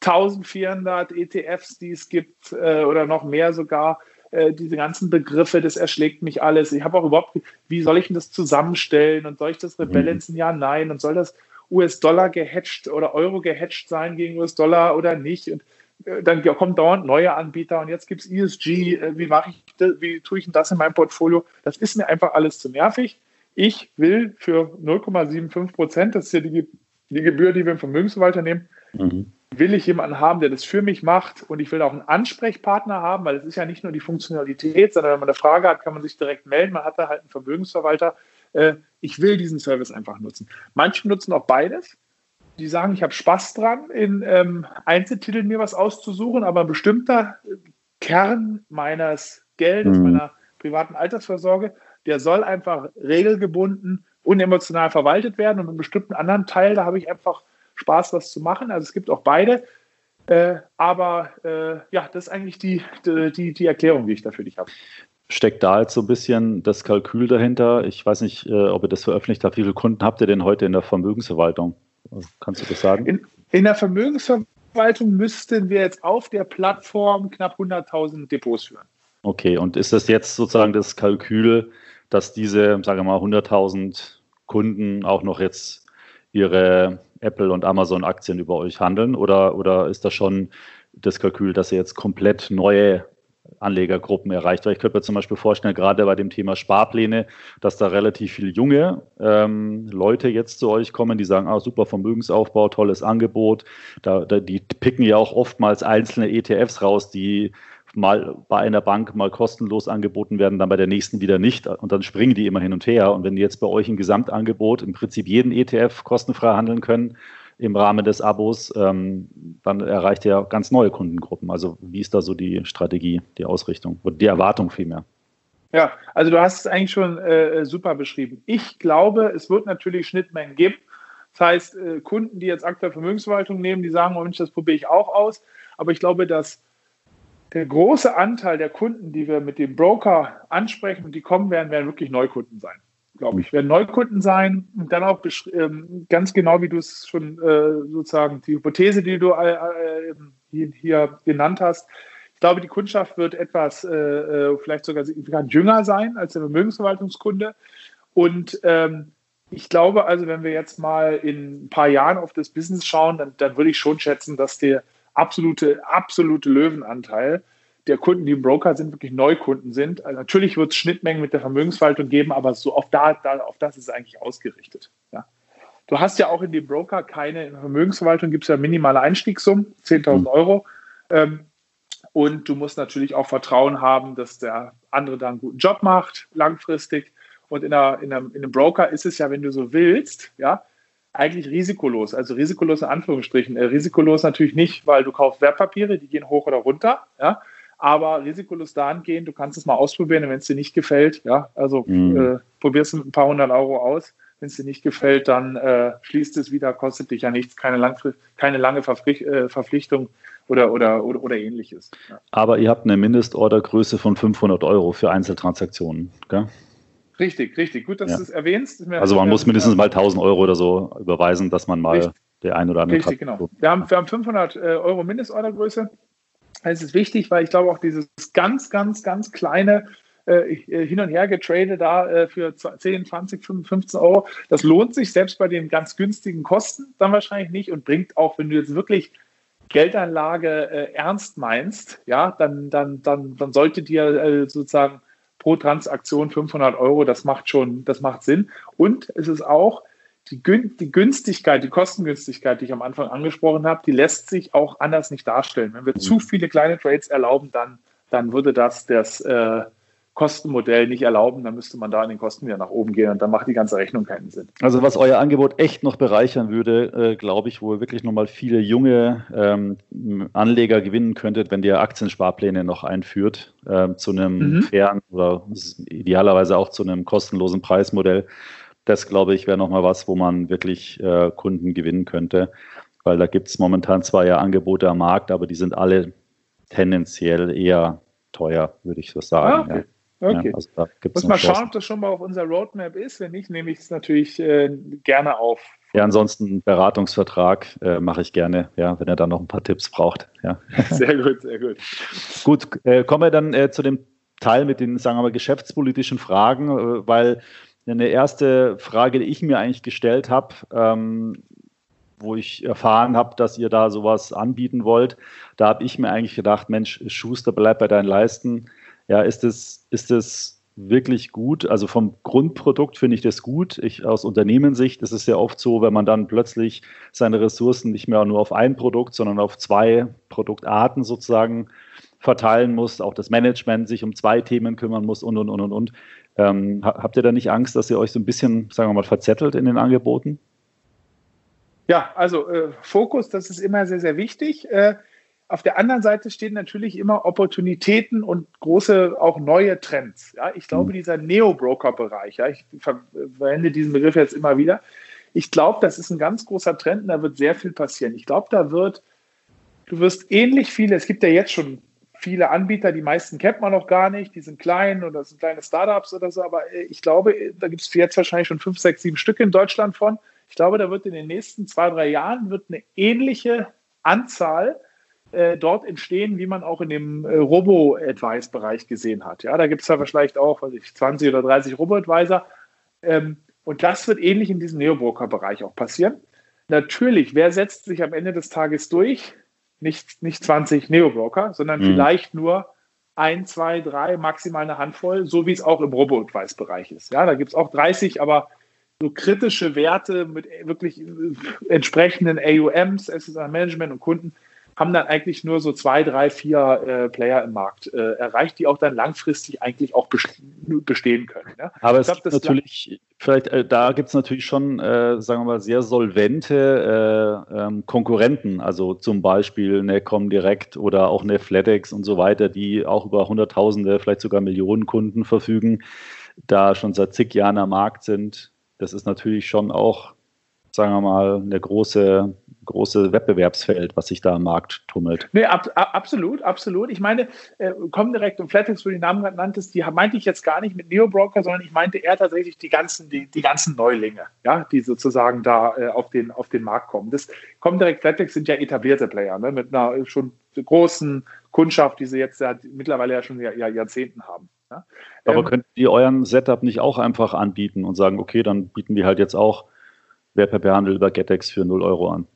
1400 ETFs, die es gibt, äh, oder noch mehr sogar, äh, diese ganzen Begriffe, das erschlägt mich alles. Ich habe auch überhaupt, wie soll ich denn das zusammenstellen und soll ich das rebalancen? Mhm. Ja, nein. Und soll das US-Dollar gehatcht oder Euro gehatcht sein gegen US-Dollar oder nicht? Und dann kommen dauernd neue Anbieter und jetzt gibt es ESG, äh, wie mache ich das, wie tue ich denn das in meinem Portfolio? Das ist mir einfach alles zu nervig. Ich will für 0,75 Prozent, das ist ja die, die Gebühr, die wir im Vermögensverwalter nehmen, mhm. will ich jemanden haben, der das für mich macht und ich will auch einen Ansprechpartner haben, weil es ist ja nicht nur die Funktionalität, sondern wenn man eine Frage hat, kann man sich direkt melden. Man hat da halt einen Vermögensverwalter. Äh, ich will diesen Service einfach nutzen. Manche nutzen auch beides die sagen, ich habe Spaß dran, in ähm, Einzeltiteln mir was auszusuchen, aber ein bestimmter Kern meines Geldes, mhm. meiner privaten Altersvorsorge, der soll einfach regelgebunden, unemotional verwaltet werden und einen bestimmten anderen Teil, da habe ich einfach Spaß, was zu machen. Also es gibt auch beide. Äh, aber äh, ja, das ist eigentlich die, die, die Erklärung, die ich da für dich habe. Steckt da jetzt so ein bisschen das Kalkül dahinter? Ich weiß nicht, äh, ob ihr das veröffentlicht habt. Wie viele Kunden habt ihr denn heute in der Vermögensverwaltung? Kannst du das sagen? In, in der Vermögensverwaltung müssten wir jetzt auf der Plattform knapp 100.000 Depots führen. Okay, und ist das jetzt sozusagen das Kalkül, dass diese, sagen wir mal, 100.000 Kunden auch noch jetzt ihre Apple und Amazon Aktien über euch handeln? Oder, oder ist das schon das Kalkül, dass ihr jetzt komplett neue Anlegergruppen erreicht. Weil ich könnte mir zum Beispiel vorstellen, gerade bei dem Thema Sparpläne, dass da relativ viele junge ähm, Leute jetzt zu euch kommen, die sagen, ah, super Vermögensaufbau, tolles Angebot. Da, da, die picken ja auch oftmals einzelne ETFs raus, die mal bei einer Bank mal kostenlos angeboten werden, dann bei der nächsten wieder nicht. Und dann springen die immer hin und her. Und wenn die jetzt bei euch im Gesamtangebot im Prinzip jeden ETF kostenfrei handeln können, im Rahmen des Abos, ähm, dann erreicht ihr ganz neue Kundengruppen. Also wie ist da so die Strategie, die Ausrichtung oder die Erwartung vielmehr? Ja, also du hast es eigentlich schon äh, super beschrieben. Ich glaube, es wird natürlich Schnittmengen geben. Das heißt, äh, Kunden, die jetzt aktuell Vermögensverwaltung nehmen, die sagen, Mensch, das probiere ich auch aus. Aber ich glaube, dass der große Anteil der Kunden, die wir mit dem Broker ansprechen und die kommen werden, werden wirklich Neukunden sein. Glaube ich, werden Neukunden sein und dann auch ähm, ganz genau, wie du es schon äh, sozusagen die Hypothese, die du äh, äh hier, hier genannt hast, ich glaube, die Kundschaft wird etwas, äh, äh, vielleicht sogar signifikant jünger sein als der Vermögensverwaltungskunde. Und ähm, ich glaube also, wenn wir jetzt mal in ein paar Jahren auf das Business schauen, dann, dann würde ich schon schätzen, dass der absolute, absolute Löwenanteil der Kunden, die im Broker sind, wirklich Neukunden sind. Also natürlich wird es Schnittmengen mit der Vermögensverwaltung geben, aber so auf, da, da, auf das ist es eigentlich ausgerichtet. Ja. Du hast ja auch in dem Broker keine, in der Vermögensverwaltung gibt es ja minimale Einstiegssummen, 10.000 mhm. Euro. Ähm, und du musst natürlich auch Vertrauen haben, dass der andere da einen guten Job macht, langfristig. Und in, einer, in, einem, in einem Broker ist es ja, wenn du so willst, ja, eigentlich risikolos. Also risikolos in Anführungsstrichen. Äh, risikolos natürlich nicht, weil du kaufst Wertpapiere, die gehen hoch oder runter, ja. Aber risikolos dahingehend, du kannst es mal ausprobieren, wenn es dir nicht gefällt, ja. Also mhm. äh, probierst du mit ein paar hundert Euro aus. Wenn es dir nicht gefällt, dann äh, schließt es wieder, kostet dich ja nichts, keine, keine lange äh, Verpflichtung oder, oder, oder, oder ähnliches. Ja. Aber ihr habt eine Mindestordergröße von 500 Euro für Einzeltransaktionen, gell? Richtig, richtig. Gut, dass ja. du es erwähnst. Also man muss mindestens mal 1000 Euro oder so überweisen, dass man mal richtig. der ein oder andere Richtig, genau. Wir haben, wir haben 500 äh, Euro Mindestordergröße. Das ist wichtig, weil ich glaube auch dieses ganz, ganz, ganz kleine äh, äh hin und her getradet da äh, für 10, 20, 15 Euro, das lohnt sich selbst bei den ganz günstigen Kosten dann wahrscheinlich nicht und bringt auch, wenn du jetzt wirklich Geldanlage äh, ernst meinst, ja, dann, dann, dann, dann sollte dir äh, sozusagen pro Transaktion 500 Euro, das macht schon, das macht Sinn. Und es ist auch die, die Günstigkeit, die Kostengünstigkeit, die ich am Anfang angesprochen habe, die lässt sich auch anders nicht darstellen. Wenn wir zu mhm. viele kleine Trades erlauben, dann, dann würde das das äh, Kostenmodell nicht erlauben, dann müsste man da in den Kosten wieder nach oben gehen und dann macht die ganze Rechnung keinen Sinn. Also was euer Angebot echt noch bereichern würde, äh, glaube ich, wo ihr wirklich nochmal viele junge ähm, Anleger gewinnen könntet, wenn ihr Aktiensparpläne noch einführt äh, zu einem mhm. fairen oder idealerweise auch zu einem kostenlosen Preismodell. Das, glaube ich, wäre nochmal was, wo man wirklich äh, Kunden gewinnen könnte, weil da gibt es momentan zwar ja Angebote am Markt, aber die sind alle tendenziell eher teuer, würde ich so sagen. Ah, okay. ja. Okay. Ja, also da Muss mal schauen, ob das schon mal auf unserer Roadmap ist. Wenn nicht, nehme ich es natürlich äh, gerne auf. Ja, ansonsten einen Beratungsvertrag äh, mache ich gerne, ja, wenn er dann noch ein paar Tipps braucht. Ja. [laughs] Sehr gut, sehr gut. gut, äh, kommen wir dann äh, zu dem Teil mit den, sagen wir mal, geschäftspolitischen Fragen, äh, weil eine erste Frage, die ich mir eigentlich gestellt habe, ähm, wo ich erfahren habe, dass ihr da sowas anbieten wollt, da habe ich mir eigentlich gedacht, Mensch, Schuster, bleib bei deinen Leisten ja, ist es, ist es wirklich gut? Also vom Grundprodukt finde ich das gut. Ich, aus Unternehmenssicht ist es ja oft so, wenn man dann plötzlich seine Ressourcen nicht mehr nur auf ein Produkt, sondern auf zwei Produktarten sozusagen verteilen muss, auch das Management sich um zwei Themen kümmern muss und, und, und, und, und. Ähm, habt ihr da nicht Angst, dass ihr euch so ein bisschen, sagen wir mal, verzettelt in den Angeboten? Ja, also äh, Fokus, das ist immer sehr, sehr wichtig. Äh, auf der anderen Seite stehen natürlich immer Opportunitäten und große, auch neue Trends. Ja, ich glaube, mhm. dieser Neo-Broker-Bereich, ja, ich verwende diesen Begriff jetzt immer wieder. Ich glaube, das ist ein ganz großer Trend und da wird sehr viel passieren. Ich glaube, da wird, du wirst ähnlich viele, es gibt ja jetzt schon viele Anbieter, die meisten kennt man noch gar nicht, die sind klein oder sind kleine Startups oder so, aber äh, ich glaube, da gibt es jetzt wahrscheinlich schon fünf, sechs, sieben Stück in Deutschland von. Ich glaube, da wird in den nächsten zwei, drei Jahren wird eine ähnliche Anzahl äh, dort entstehen, wie man auch in dem äh, Robo-Advice-Bereich gesehen hat. Ja, da gibt es ja vielleicht auch weiß ich, 20 oder 30 Robo-Advisor. Ähm, und das wird ähnlich in diesem Neobroker-Bereich auch passieren. Natürlich, wer setzt sich am Ende des Tages durch? Nicht, nicht 20 Neobroker, sondern mhm. vielleicht nur ein, zwei, drei, maximal eine Handvoll, so wie es auch im Robo-Advice-Bereich ist. Ja, da gibt es auch 30, aber so kritische Werte mit wirklich äh, entsprechenden AUMs, Asset Management und Kunden, haben dann eigentlich nur so zwei, drei, vier äh, Player im Markt äh, erreicht, die auch dann langfristig eigentlich auch bestehen können. Ja? Aber es glaub, gibt natürlich, vielleicht, äh, da gibt es natürlich schon, äh, sagen wir mal, sehr solvente äh, ähm, Konkurrenten, also zum Beispiel eine Comdirect oder auch eine FlatEx und so weiter, die auch über Hunderttausende, vielleicht sogar Millionen Kunden verfügen, da schon seit zig Jahren am Markt sind. Das ist natürlich schon auch, sagen wir mal, eine große große Wettbewerbsfeld, was sich da am Markt tummelt. Nee, ab, absolut, absolut. Ich meine, äh, Comdirect und Flatex, wo du die Namen gerade nanntest, die meinte ich jetzt gar nicht mit Neo-Broker, sondern ich meinte eher tatsächlich die ganzen, die, die ganzen Neulinge, ja, die sozusagen da äh, auf, den, auf den Markt kommen. Das Comdirect, Flatex sind ja etablierte Player, ne, mit einer schon großen Kundschaft, die sie jetzt ja, mittlerweile ja schon Jahr, Jahrzehnten haben. Ja. Aber ähm, könnt ihr euren Setup nicht auch einfach anbieten und sagen, okay, dann bieten wir halt jetzt auch Wertpapierhandel über GetEx für 0 Euro an?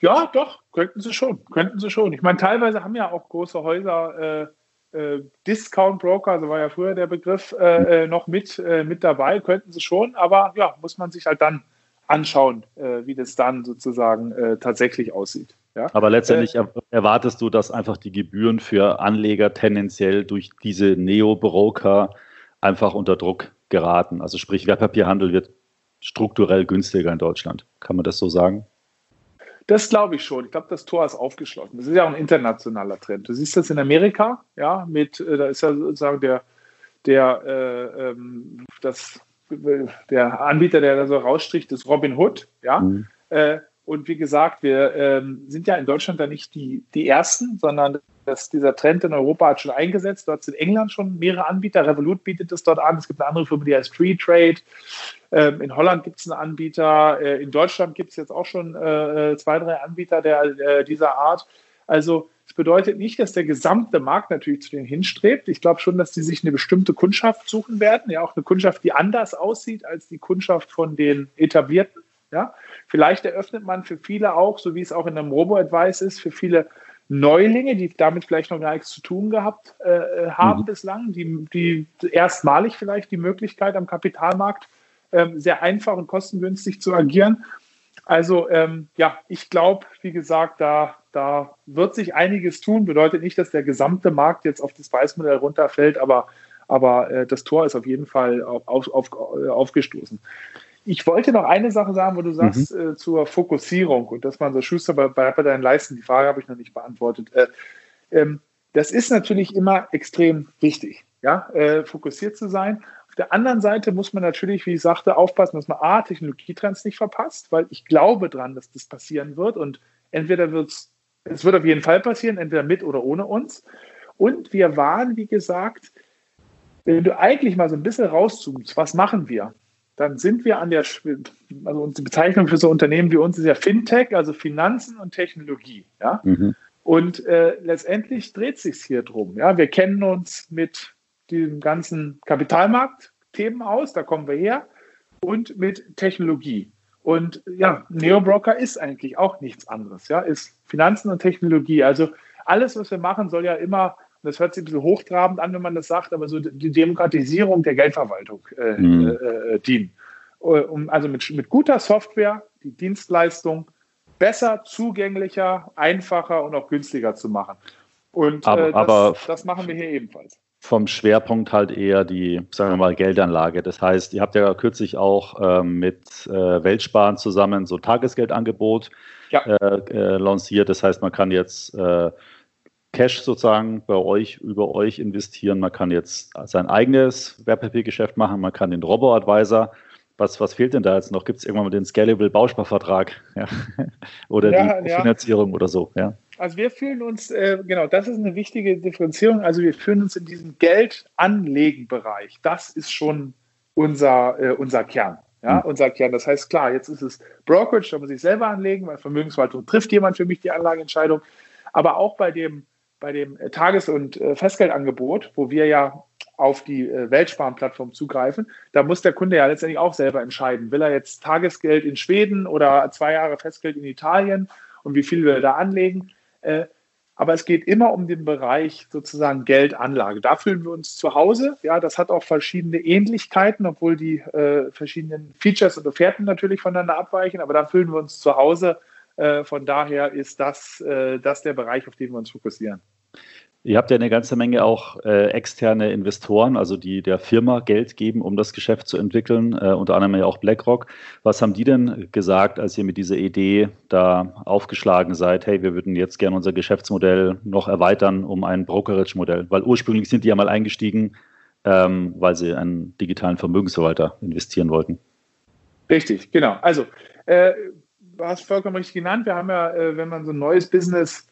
Ja, doch, könnten sie schon. Könnten sie schon. Ich meine, teilweise haben ja auch große Häuser äh, äh, Discount Broker, so war ja früher der Begriff, äh, äh noch mit, äh, mit dabei. Könnten sie schon, aber ja, muss man sich halt dann anschauen, äh, wie das dann sozusagen tatsächlich aussieht. Ja? Aber letztendlich erwartest du, dass einfach die Gebühren für Anleger tendenziell durch diese Neo-Broker einfach unter Druck geraten. Also sprich, Wertpapierhandel wird strukturell günstiger in Deutschland. Kann man das so sagen? Das glaube ich schon. Ich glaube, das Tor ist aufgeschlossen. Das ist ja auch ein internationaler Trend. Du siehst das in Amerika, ja, mit, äh, da ist ja sozusagen der, der, äh, ähm, das, der Anbieter, der da so rausstricht, ist Robin Hood, ja. Mhm. Äh, und wie gesagt, wir ähm, sind ja in Deutschland da nicht die, die Ersten, sondern das, dieser Trend in Europa hat schon eingesetzt. Dort sind in England schon mehrere Anbieter. Revolut bietet das dort an. Es gibt eine andere Firma, die heißt Free Trade. Ähm, in Holland gibt es einen Anbieter. Äh, in Deutschland gibt es jetzt auch schon äh, äh, zwei, drei Anbieter der, dieser Art. Also es bedeutet nicht, dass der gesamte Markt natürlich zu denen hinstrebt. Ich glaube schon, dass die sich eine bestimmte Kundschaft suchen werden. Ja, auch eine Kundschaft, die anders aussieht als die Kundschaft von den etablierten. Ja, vielleicht eröffnet man für viele auch, so wie es auch in einem Robo-Advice ist, für viele Neulinge, die damit vielleicht noch gar nichts zu tun gehabt äh haben mhm. bislang, die, die erstmalig vielleicht die Möglichkeit am Kapitalmarkt ähm, sehr einfach und kostengünstig zu agieren. Also ähm, ja, ich glaube, wie gesagt, da, da wird sich einiges tun. Bedeutet nicht, dass der gesamte Markt jetzt auf das Preismodell runterfällt, aber, aber äh, das Tor ist auf jeden Fall auf, auf, auf, aufgestoßen. Ich wollte noch eine Sache sagen, wo du sagst mhm. äh, zur Fokussierung und dass man so Schuster bei, bei, bei deinen Leisten, die Frage habe ich noch nicht beantwortet. Äh, ähm, das ist natürlich immer extrem wichtig, ja, äh, fokussiert zu sein der anderen Seite muss man natürlich, wie ich sagte, aufpassen, dass man A, Technologietrends nicht verpasst, weil ich glaube dran, dass das passieren wird und entweder wird es, es wird auf jeden Fall passieren, entweder mit oder ohne uns. Und wir waren, wie gesagt, wenn du eigentlich mal so ein bisschen rauszoomst, was machen wir? Dann sind wir an der, also unsere Bezeichnung für so Unternehmen wie uns ist ja Fintech, also Finanzen und Technologie. Ja? Mhm. Und äh, letztendlich dreht sich hier drum. Ja? Wir kennen uns mit den ganzen Kapitalmarktthemen aus, da kommen wir her, und mit Technologie. Und ja, Neobroker ist eigentlich auch nichts anderes, ja, ist Finanzen und Technologie. Also alles, was wir machen, soll ja immer, das hört sich ein bisschen hochtrabend an, wenn man das sagt, aber so die Demokratisierung der Geldverwaltung äh, mhm. äh, äh dienen. Äh, um, also mit, mit guter Software die Dienstleistung besser, zugänglicher, einfacher und auch günstiger zu machen. Und aber, äh, das, aber das machen wir hier ebenfalls vom Schwerpunkt halt eher die, sagen wir mal, Geldanlage. Das heißt, ihr habt ja kürzlich auch ähm, mit äh, Weltsparen zusammen so Tagesgeldangebot ja. äh, äh, lanciert. Das heißt, man kann jetzt äh, Cash sozusagen bei euch, über euch investieren. Man kann jetzt sein eigenes Wertpapiergeschäft machen. Man kann den Robo-Advisor was, was fehlt denn da jetzt noch? Gibt es irgendwann mal den Scalable Bausparvertrag ja? [laughs] oder ja, die. Finanzierung oder so? Ja. Also wir fühlen uns, äh, genau, das ist eine wichtige Differenzierung. Also wir fühlen uns in diesem Geldanlegenbereich. Das ist schon unser, äh, unser Kern. Ja, mhm. unser Kern. Das heißt, klar, jetzt ist es Brokerage, da muss ich selber anlegen, weil Vermögensverwaltung trifft jemand für mich die Anlageentscheidung. Aber auch bei dem, bei dem äh, Tages- und äh, Festgeldangebot, wo wir ja auf die äh, Weltsparenplattform zugreifen, da muss der Kunde ja letztendlich auch selber entscheiden. Will er jetzt Tagesgeld in Schweden oder zwei Jahre Festgeld in Italien und wie viel will er da anlegen? Äh, aber es geht immer um den Bereich sozusagen Geldanlage. Da fühlen wir uns zu Hause. Ja, das hat auch verschiedene Ähnlichkeiten, obwohl die äh, verschiedenen Features und Offerten natürlich voneinander abweichen. Aber da fühlen wir uns zu Hause Äh, von daher ist das, äh, das der Bereich, auf den wir uns fokussieren. Ihr habt ja eine ganze Menge auch äh, externe Investoren, also die der Firma Geld geben, um das Geschäft zu entwickeln, äh, unter anderem ja auch BlackRock. Was haben die denn gesagt, als ihr mit dieser Idee da aufgeschlagen seid? Hey, wir würden jetzt gerne unser Geschäftsmodell noch erweitern um ein Brokerage-Modell, weil ursprünglich sind die ja mal eingestiegen, ähm, weil sie einen digitalen Vermögensverwalter investieren wollten. Richtig, genau. Also, äh, du hast vollkommen richtig genannt. Wir haben ja, äh, wenn man so ein neues Business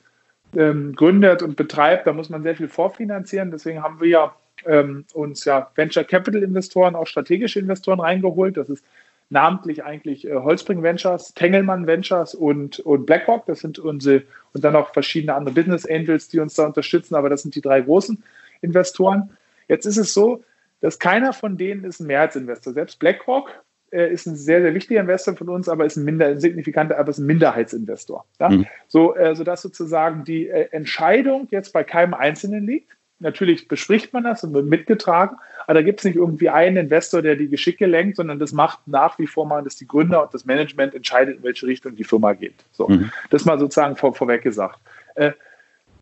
ähm, gründet und betreibt, da muss man sehr viel vorfinanzieren. Deswegen haben wir ja, ähm, uns ja Venture Capital Investoren, auch strategische Investoren reingeholt. Das ist namentlich eigentlich äh, Holzbring Ventures, Tengelmann Ventures und, und BlackRock. Das sind unsere und dann auch verschiedene andere Business Angels, die uns da unterstützen, aber das sind die drei großen Investoren. Jetzt ist es so, dass keiner von denen ist ein Mehrheitsinvestor. Selbst BlackRock äh, ist ein sehr, sehr wichtiger Investor von uns, aber ist ein minder, signifikanter, aber ist ein Minderheitsinvestor. Ja? Mhm. So, äh, sodass sozusagen die äh, Entscheidung jetzt bei keinem Einzelnen liegt. Natürlich bespricht man das und wird mitgetragen, aber da gibt es nicht irgendwie einen Investor, der die Geschicke lenkt, sondern das macht nach wie vor mal, dass die Gründer und das Management entscheidet, in welche Richtung die Firma geht. So, mhm. das mal sozusagen vor, vorweg gesagt. Äh,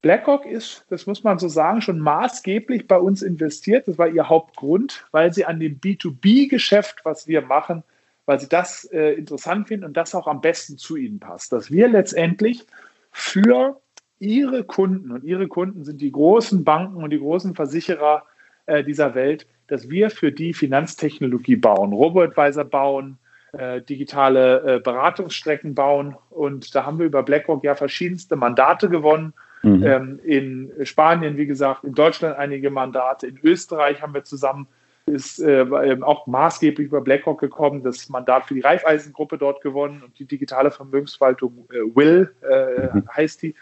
BlackRock ist, das muss man so sagen, schon maßgeblich bei uns investiert. Das war ihr Hauptgrund, weil sie an dem B2B-Geschäft, was wir machen, weil sie das äh, interessant finden und das auch am besten zu ihnen passt. Dass wir letztendlich für ihre Kunden, und ihre Kunden sind die großen Banken und die großen Versicherer äh, dieser Welt, dass wir für die Finanztechnologie bauen, Robo-Advisor bauen, äh, digitale äh, Beratungsstrecken bauen. Und da haben wir über BlackRock ja verschiedenste Mandate gewonnen Mhm. Ähm, in Spanien, wie gesagt, in Deutschland einige Mandate, in Österreich haben wir zusammen ist äh, ähm, auch maßgeblich über BlackRock gekommen, das Mandat für die Raiffeisen-Gruppe dort gewonnen und die digitale Vermögensverwaltung äh, Will äh, mhm. heißt die,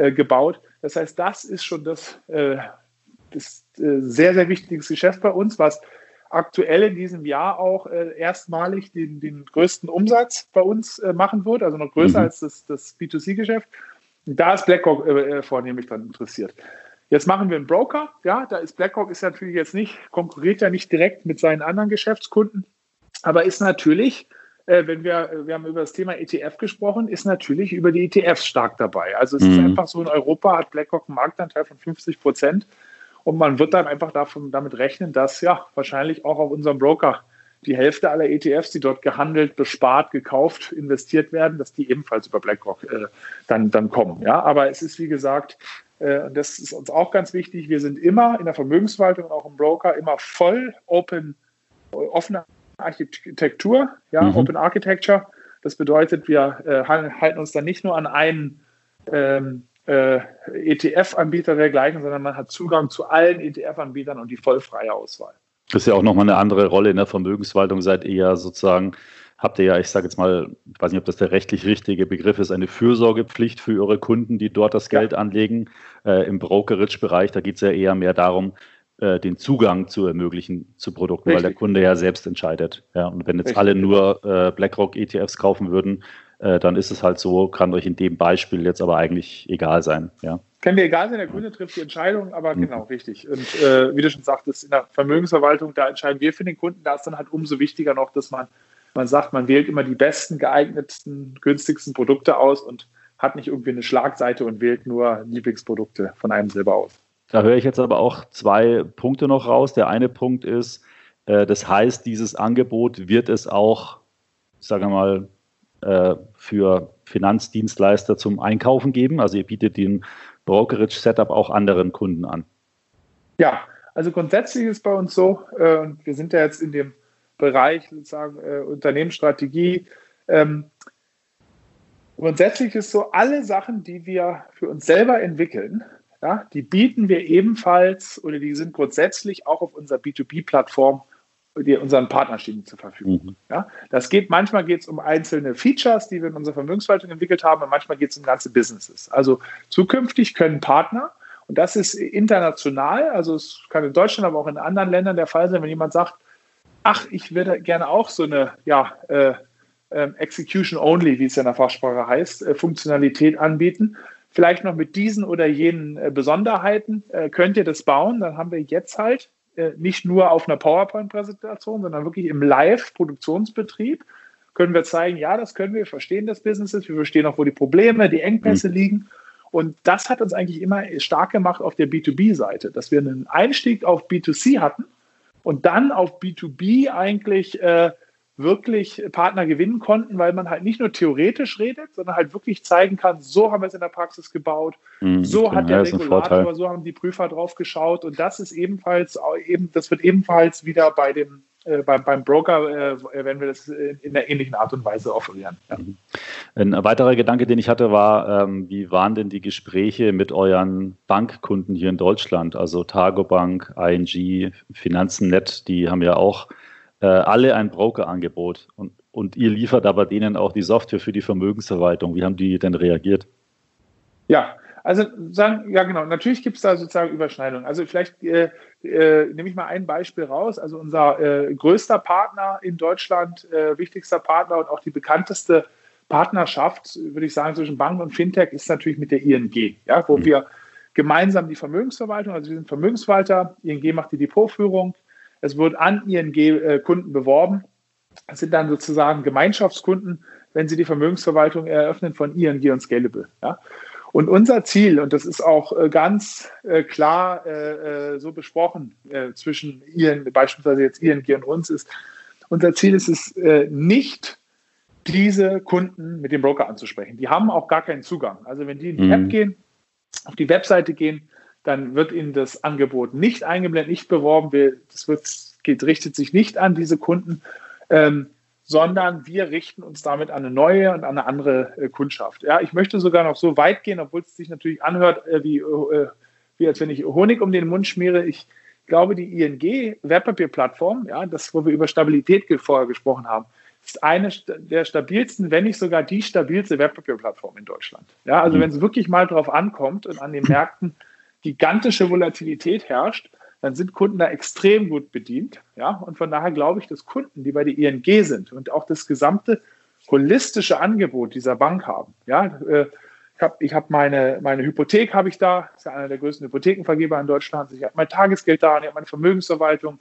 äh, gebaut. Das heißt, das ist schon das, äh, das äh, sehr, sehr wichtiges Geschäft bei uns, was aktuell in diesem Jahr auch erstmalig den, den größten Umsatz bei uns machen wird, also noch größer mhm. als das, das B2C-Geschäft. Da ist BlackRock äh, äh, vornehmlich dann interessiert. Jetzt machen wir einen Broker. Ja, da ist BlackRock ist natürlich jetzt nicht, konkurriert ja nicht direkt mit seinen anderen Geschäftskunden, aber ist natürlich, äh, wenn wir, wir haben über das Thema ETF gesprochen, ist natürlich über die ETFs stark dabei. Also es mhm. ist einfach so, in Europa hat BlackRock einen Marktanteil von 50 Prozent und man wird dann einfach davon, damit rechnen, dass ja wahrscheinlich auch auf unserem Broker die Hälfte aller ETFs, die dort gehandelt, bespart, gekauft, investiert werden, dass die ebenfalls über BlackRock äh, dann, dann kommen. Ja, aber es ist wie gesagt, äh, das ist uns auch ganz wichtig. Wir sind immer in der Vermögensverwaltung und auch im Broker immer voll open, offene Architektur, ja, mhm. Open Architecture. Das bedeutet, wir äh, halten uns dann nicht nur an einen ähm, äh, ETF-Anbieter dergleichen, sondern man hat Zugang zu allen ETF-Anbietern und die vollfreie Auswahl. Das ist ja auch nochmal eine andere Rolle in der Vermögensverwaltung. Seid ihr ja sozusagen, habt ihr ja, ich sage jetzt mal, ich weiß nicht, ob das der rechtlich richtige Begriff ist, eine Fürsorgepflicht für eure Kunden, die dort das Geld ja. anlegen. Äh, Im Brokerage-Bereich, da geht es ja eher mehr darum, äh, den Zugang zu ermöglichen zu Produkten, Richtig. weil der Kunde ja selbst entscheidet. Ja, und wenn jetzt Richtig. alle nur äh, BlackRock ETFs kaufen würden, äh, dann ist es halt so, kann euch in dem Beispiel jetzt aber eigentlich egal sein. Ja. Kann dir egal sein, der Kunde trifft die Entscheidung, aber mhm. genau, richtig. Und äh, wie du schon sagtest, in der Vermögensverwaltung, da entscheiden wir für den Kunden, da ist dann halt umso wichtiger noch, dass man, man sagt, man wählt immer die besten, geeignetsten, günstigsten Produkte aus und hat nicht irgendwie eine Schlagseite und wählt nur Lieblingsprodukte von einem selber aus. Da höre ich jetzt aber auch zwei Punkte noch raus. Der eine Punkt ist, äh, das heißt, dieses Angebot wird es auch, sagen wir mal, äh, für Finanzdienstleister zum Einkaufen geben. Also ihr bietet den Brokerage-Setup auch anderen Kunden an. Ja, also grundsätzlich ist bei uns so, äh, wir sind ja jetzt in dem Bereich sozusagen äh, Unternehmensstrategie. Ähm, grundsätzlich ist so, alle Sachen, die wir für uns selber entwickeln, ja, die bieten wir ebenfalls oder die sind grundsätzlich auch auf unserer B2B-Plattform die unseren Partnerstellen zur Verfügung. Mhm. Ja, das geht, manchmal geht es um einzelne Features, die wir in unserer Vermögensverwaltung entwickelt haben, und manchmal geht es um ganze Businesses. Also zukünftig können Partner, und das ist international, also es kann in Deutschland, aber auch in anderen Ländern der Fall sein, wenn jemand sagt, ach, ich würde gerne auch so eine, ja, äh, äh, Execution Only, wie es ja in der Fachsprache heißt, äh, Funktionalität anbieten. Vielleicht noch mit diesen oder jenen äh, Besonderheiten äh, könnt ihr das bauen. Dann haben wir jetzt halt äh, nicht nur auf einer PowerPoint-Präsentation, sondern wirklich im Live-Produktionsbetrieb können wir zeigen, ja, das können wir, verstehen das Businesses, wir verstehen auch, wo die Probleme, die Engpässe mhm. liegen. Und das hat uns eigentlich immer stark gemacht auf der B2B-Seite, dass wir einen Einstieg auf B2C hatten und dann auf B2B eigentlich äh, wirklich Partner gewinnen konnten, weil man halt nicht nur theoretisch redet, sondern halt wirklich zeigen kann, so haben wir es in der Praxis gebaut, mhm, so hat der Regulator, so haben die Prüfer drauf geschaut und das ist ebenfalls, eben, das wird ebenfalls wieder bei dem äh, beim, beim, Broker äh, werden wir das in einer ähnlichen Art und Weise offerieren. Ja. Mhm. Ein weiterer Gedanke, den ich hatte, war, ähm, wie waren denn die Gespräche mit euren Bankkunden hier in Deutschland? Also Targobank, ING, Finanzennet, die haben ja auch äh, alle ein Broker-Angebot und, und ihr liefert aber denen auch die Software für die Vermögensverwaltung. Wie haben die denn reagiert? Ja, also sagen, ja genau, natürlich gibt es da sozusagen Überschneidungen. Also vielleicht äh, äh, nehme ich mal ein Beispiel raus. Also unser äh, größter Partner in Deutschland, äh, wichtigster Partner und auch die bekannteste Partnerschaft, würde ich sagen, zwischen Bank und Fintech ist natürlich mit der ING, ja, wo mhm. wir gemeinsam die Vermögensverwaltung, also wir sind Vermögensverwalter, ING macht die Depotführung, es wird an ING-Kunden äh, beworben. Es sind dann sozusagen Gemeinschaftskunden, wenn sie die Vermögensverwaltung eröffnen von ING und Scalable. Ja. Und unser Ziel, und das ist auch äh, ganz äh, klar so besprochen zwischen ING, beispielsweise jetzt ING und uns, ist, unser Ziel ist es nicht, diese Kunden mit dem Broker anzusprechen. Die haben auch gar keinen Zugang. Also wenn die in die mhm. App gehen, auf die Webseite gehen, dann wird Ihnen das Angebot nicht eingeblendet, nicht beworben. Das wird, geht, richtet sich nicht an diese Kunden, ähm, sondern wir richten uns damit an eine neue und an eine andere äh, Kundschaft. Ja, ich möchte sogar noch so weit gehen, obwohl es sich natürlich anhört, äh, wie, äh, wie als wenn ich Honig um den Mund schmiere. Ich glaube, die ING Wertpapierplattform, ja, das, wo wir über Stabilität vorher gesprochen haben, ist eine der stabilsten, wenn nicht sogar die stabilste Wertpapierplattform in Deutschland. Ja, also mhm. wenn es wirklich mal drauf ankommt und an den Märkten gigantische Volatilität herrscht, dann sind Kunden da extrem gut bedient. Ja, und von daher glaube ich, dass Kunden, die bei der ING sind und auch das gesamte holistische Angebot dieser Bank haben. Ja, äh, ich habe ich hab meine, meine Hypothek habe ich da, ist ja einer der größten Hypothekenvergeber in Deutschland. Ich habe mein Tagesgeld da, ich habe meine Vermögensverwaltung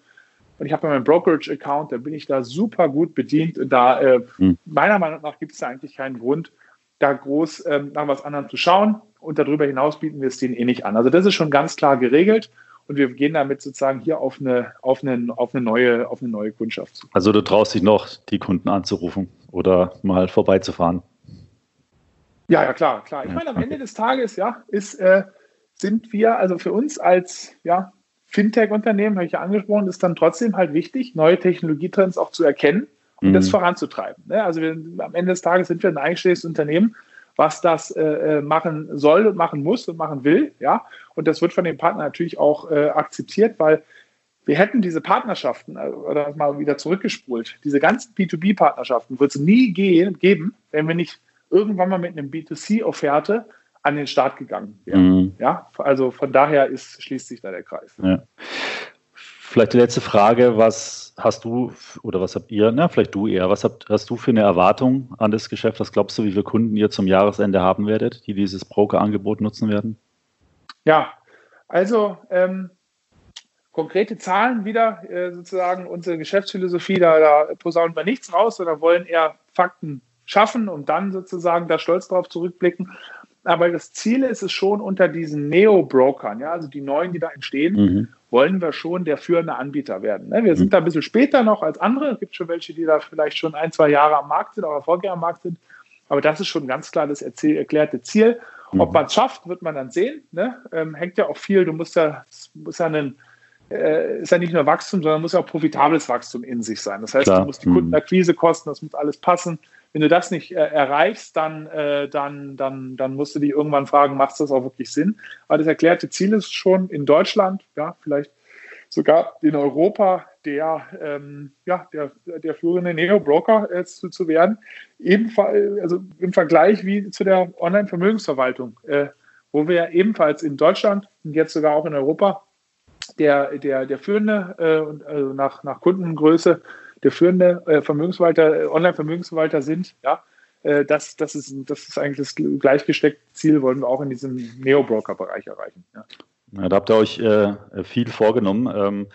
und ich habe meinen Brokerage-Account, da bin ich da super gut bedient. Und da, äh, hm. meiner Meinung nach, gibt es da eigentlich keinen Grund, da groß ähm, nach was anderem zu schauen. Und darüber hinaus bieten wir es denen eh nicht an. Also das ist schon ganz klar geregelt. Und wir gehen damit sozusagen hier auf eine, auf eine, auf eine, neue, auf eine neue Kundschaft zu. Also du traust dich noch, die Kunden anzurufen oder mal vorbeizufahren? Ja, ja, klar, klar. Ich meine, am Ende des Tages, ja, ist, äh, sind wir, also für uns als ja, Fintech-Unternehmen, habe ich ja angesprochen, ist dann trotzdem halt wichtig, neue Technologietrends auch zu erkennen und mhm. das voranzutreiben. Ne? Also wir, am Ende des Tages sind wir ein eigenständiges Unternehmen, was das äh, äh, machen soll und machen muss und machen will. Ja? Und das wird von den Partnern natürlich auch äh, akzeptiert, weil wir hätten diese Partnerschaften, äh, oder mal wieder zurückgespult, diese ganzen B2B-Partnerschaften wird es nie gehen, geben, wenn wir nicht irgendwann mal mit einem B2C-Offerte an den Start gegangen wären. Mhm. Ja, also von daher ist, schließt sich da der Kreis. Ja. Vielleicht die letzte Frage, was hast du oder was habt ihr, na, vielleicht du eher, was habt, hast du für eine Erwartung an das Geschäft? Was glaubst du, wie viele Kunden ihr zum Jahresende haben werdet, die dieses Broker-Angebot nutzen werden? Ja, also ähm, konkrete Zahlen wieder, äh, sozusagen unsere Geschäftsphilosophie, da, da posaunen wir nichts raus, sondern wollen eher Fakten schaffen und dann sozusagen da stolz drauf zurückblicken. Aber das Ziel ist es schon unter diesen Neo-Brokern, ja, also die neuen, die da entstehen, mhm wollen wir schon der führende Anbieter werden. Ne? Wir sind mhm. da ein bisschen später noch als andere. Es gibt schon welche, die da vielleicht schon ein, zwei Jahre am Markt sind, auch erfolgreich am Markt sind. Aber das ist schon ganz klar das erklärte Ziel. Ob mhm. man es schafft, wird man dann sehen. Ne? Ähm, hängt ja auch viel. Du musst ja, musst ja einen, äh, ist ja nicht nur Wachstum, sondern muss ja auch profitables Wachstum in sich sein. Das heißt, Klar. du musst die mhm. Kundenakquise kosten, das muss alles passen. Wenn du das nicht äh, erreichst, dann, äh, dann, dann, dann musst du dich irgendwann fragen, macht das auch wirklich Sinn? Aber das erklärte Ziel ist schon in Deutschland, ja, vielleicht sogar in Europa der, ähm, ja, der, der führende Neo-Broker äh, zu, zu werden. Ebenfalls, also im Vergleich wie zu der Online-Vermögensverwaltung, äh, wo wir ebenfalls in Deutschland und jetzt sogar auch in Europa der, der, der führende, äh, also nach, nach Kundengröße der führende äh, Vermögensverwalter, äh, Online-Vermögensverwalter sind, ja, äh, das, das, ist, das ist eigentlich das gleichgesteckte Ziel, wollen wir auch in diesem Neo-Broker-Bereich erreichen. Ja. Ja, da habt ihr euch äh, viel vorgenommen. Ähm,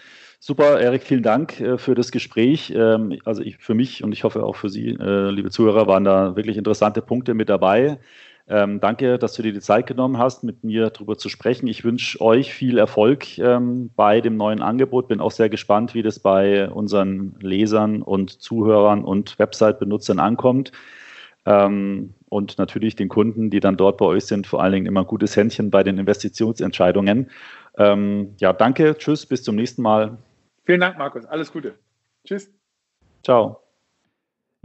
Super, Erik, vielen Dank äh, für das Gespräch. Ähm, also ich, für mich und ich hoffe auch für Sie, äh, liebe Zuhörer, waren da wirklich interessante Punkte mit dabei. Ähm, danke, dass du dir die Zeit genommen hast, mit mir darüber zu sprechen. Ich wünsche euch viel Erfolg ähm, bei dem neuen Angebot. Bin auch sehr gespannt, wie das bei unseren Lesern und Zuhörern und Website-Benutzern ankommt. Ähm, und natürlich den Kunden, die dann dort bei euch sind, vor allen Dingen immer ein gutes Händchen bei den Investitionsentscheidungen. Ähm, ja, danke, tschüss, bis zum nächsten Mal. Vielen Dank, Markus. Alles Gute. Tschüss. Ciao.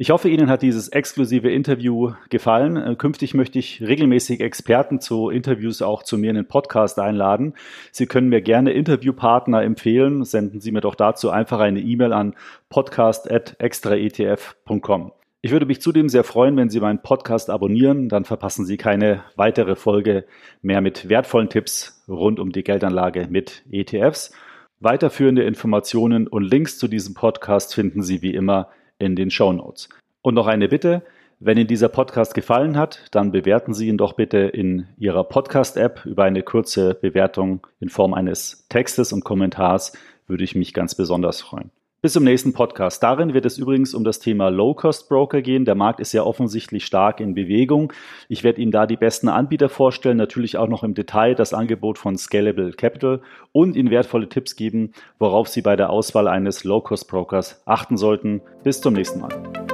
Ich hoffe, Ihnen hat dieses exklusive Interview gefallen. Äh, künftig möchte ich regelmäßig Experten zu Interviews auch zu mir in den Podcast einladen. Sie können mir gerne Interviewpartner empfehlen. Senden Sie mir doch dazu einfach eine E-Mail an podcast.extraetf.com. Ich würde mich zudem sehr freuen, wenn Sie meinen Podcast abonnieren. Dann verpassen Sie keine weitere Folge mehr mit wertvollen Tipps rund um die Geldanlage mit ETFs. Weiterführende Informationen und Links zu diesem Podcast finden Sie wie immer in den Show Notes. Und noch eine Bitte, wenn Ihnen dieser Podcast gefallen hat, dann bewerten Sie ihn doch bitte in Ihrer Podcast-App über eine kurze Bewertung in Form eines Textes und Kommentars, würde ich mich ganz besonders freuen. Bis zum nächsten Podcast. Darin wird es übrigens um das Thema Low-Cost-Broker gehen. Der Markt ist ja offensichtlich stark in Bewegung. Ich werde Ihnen da die besten Anbieter vorstellen, natürlich auch noch im Detail das Angebot von Scalable Capital und Ihnen wertvolle Tipps geben, worauf Sie bei der Auswahl eines Low-Cost-Brokers achten sollten. Bis zum nächsten Mal.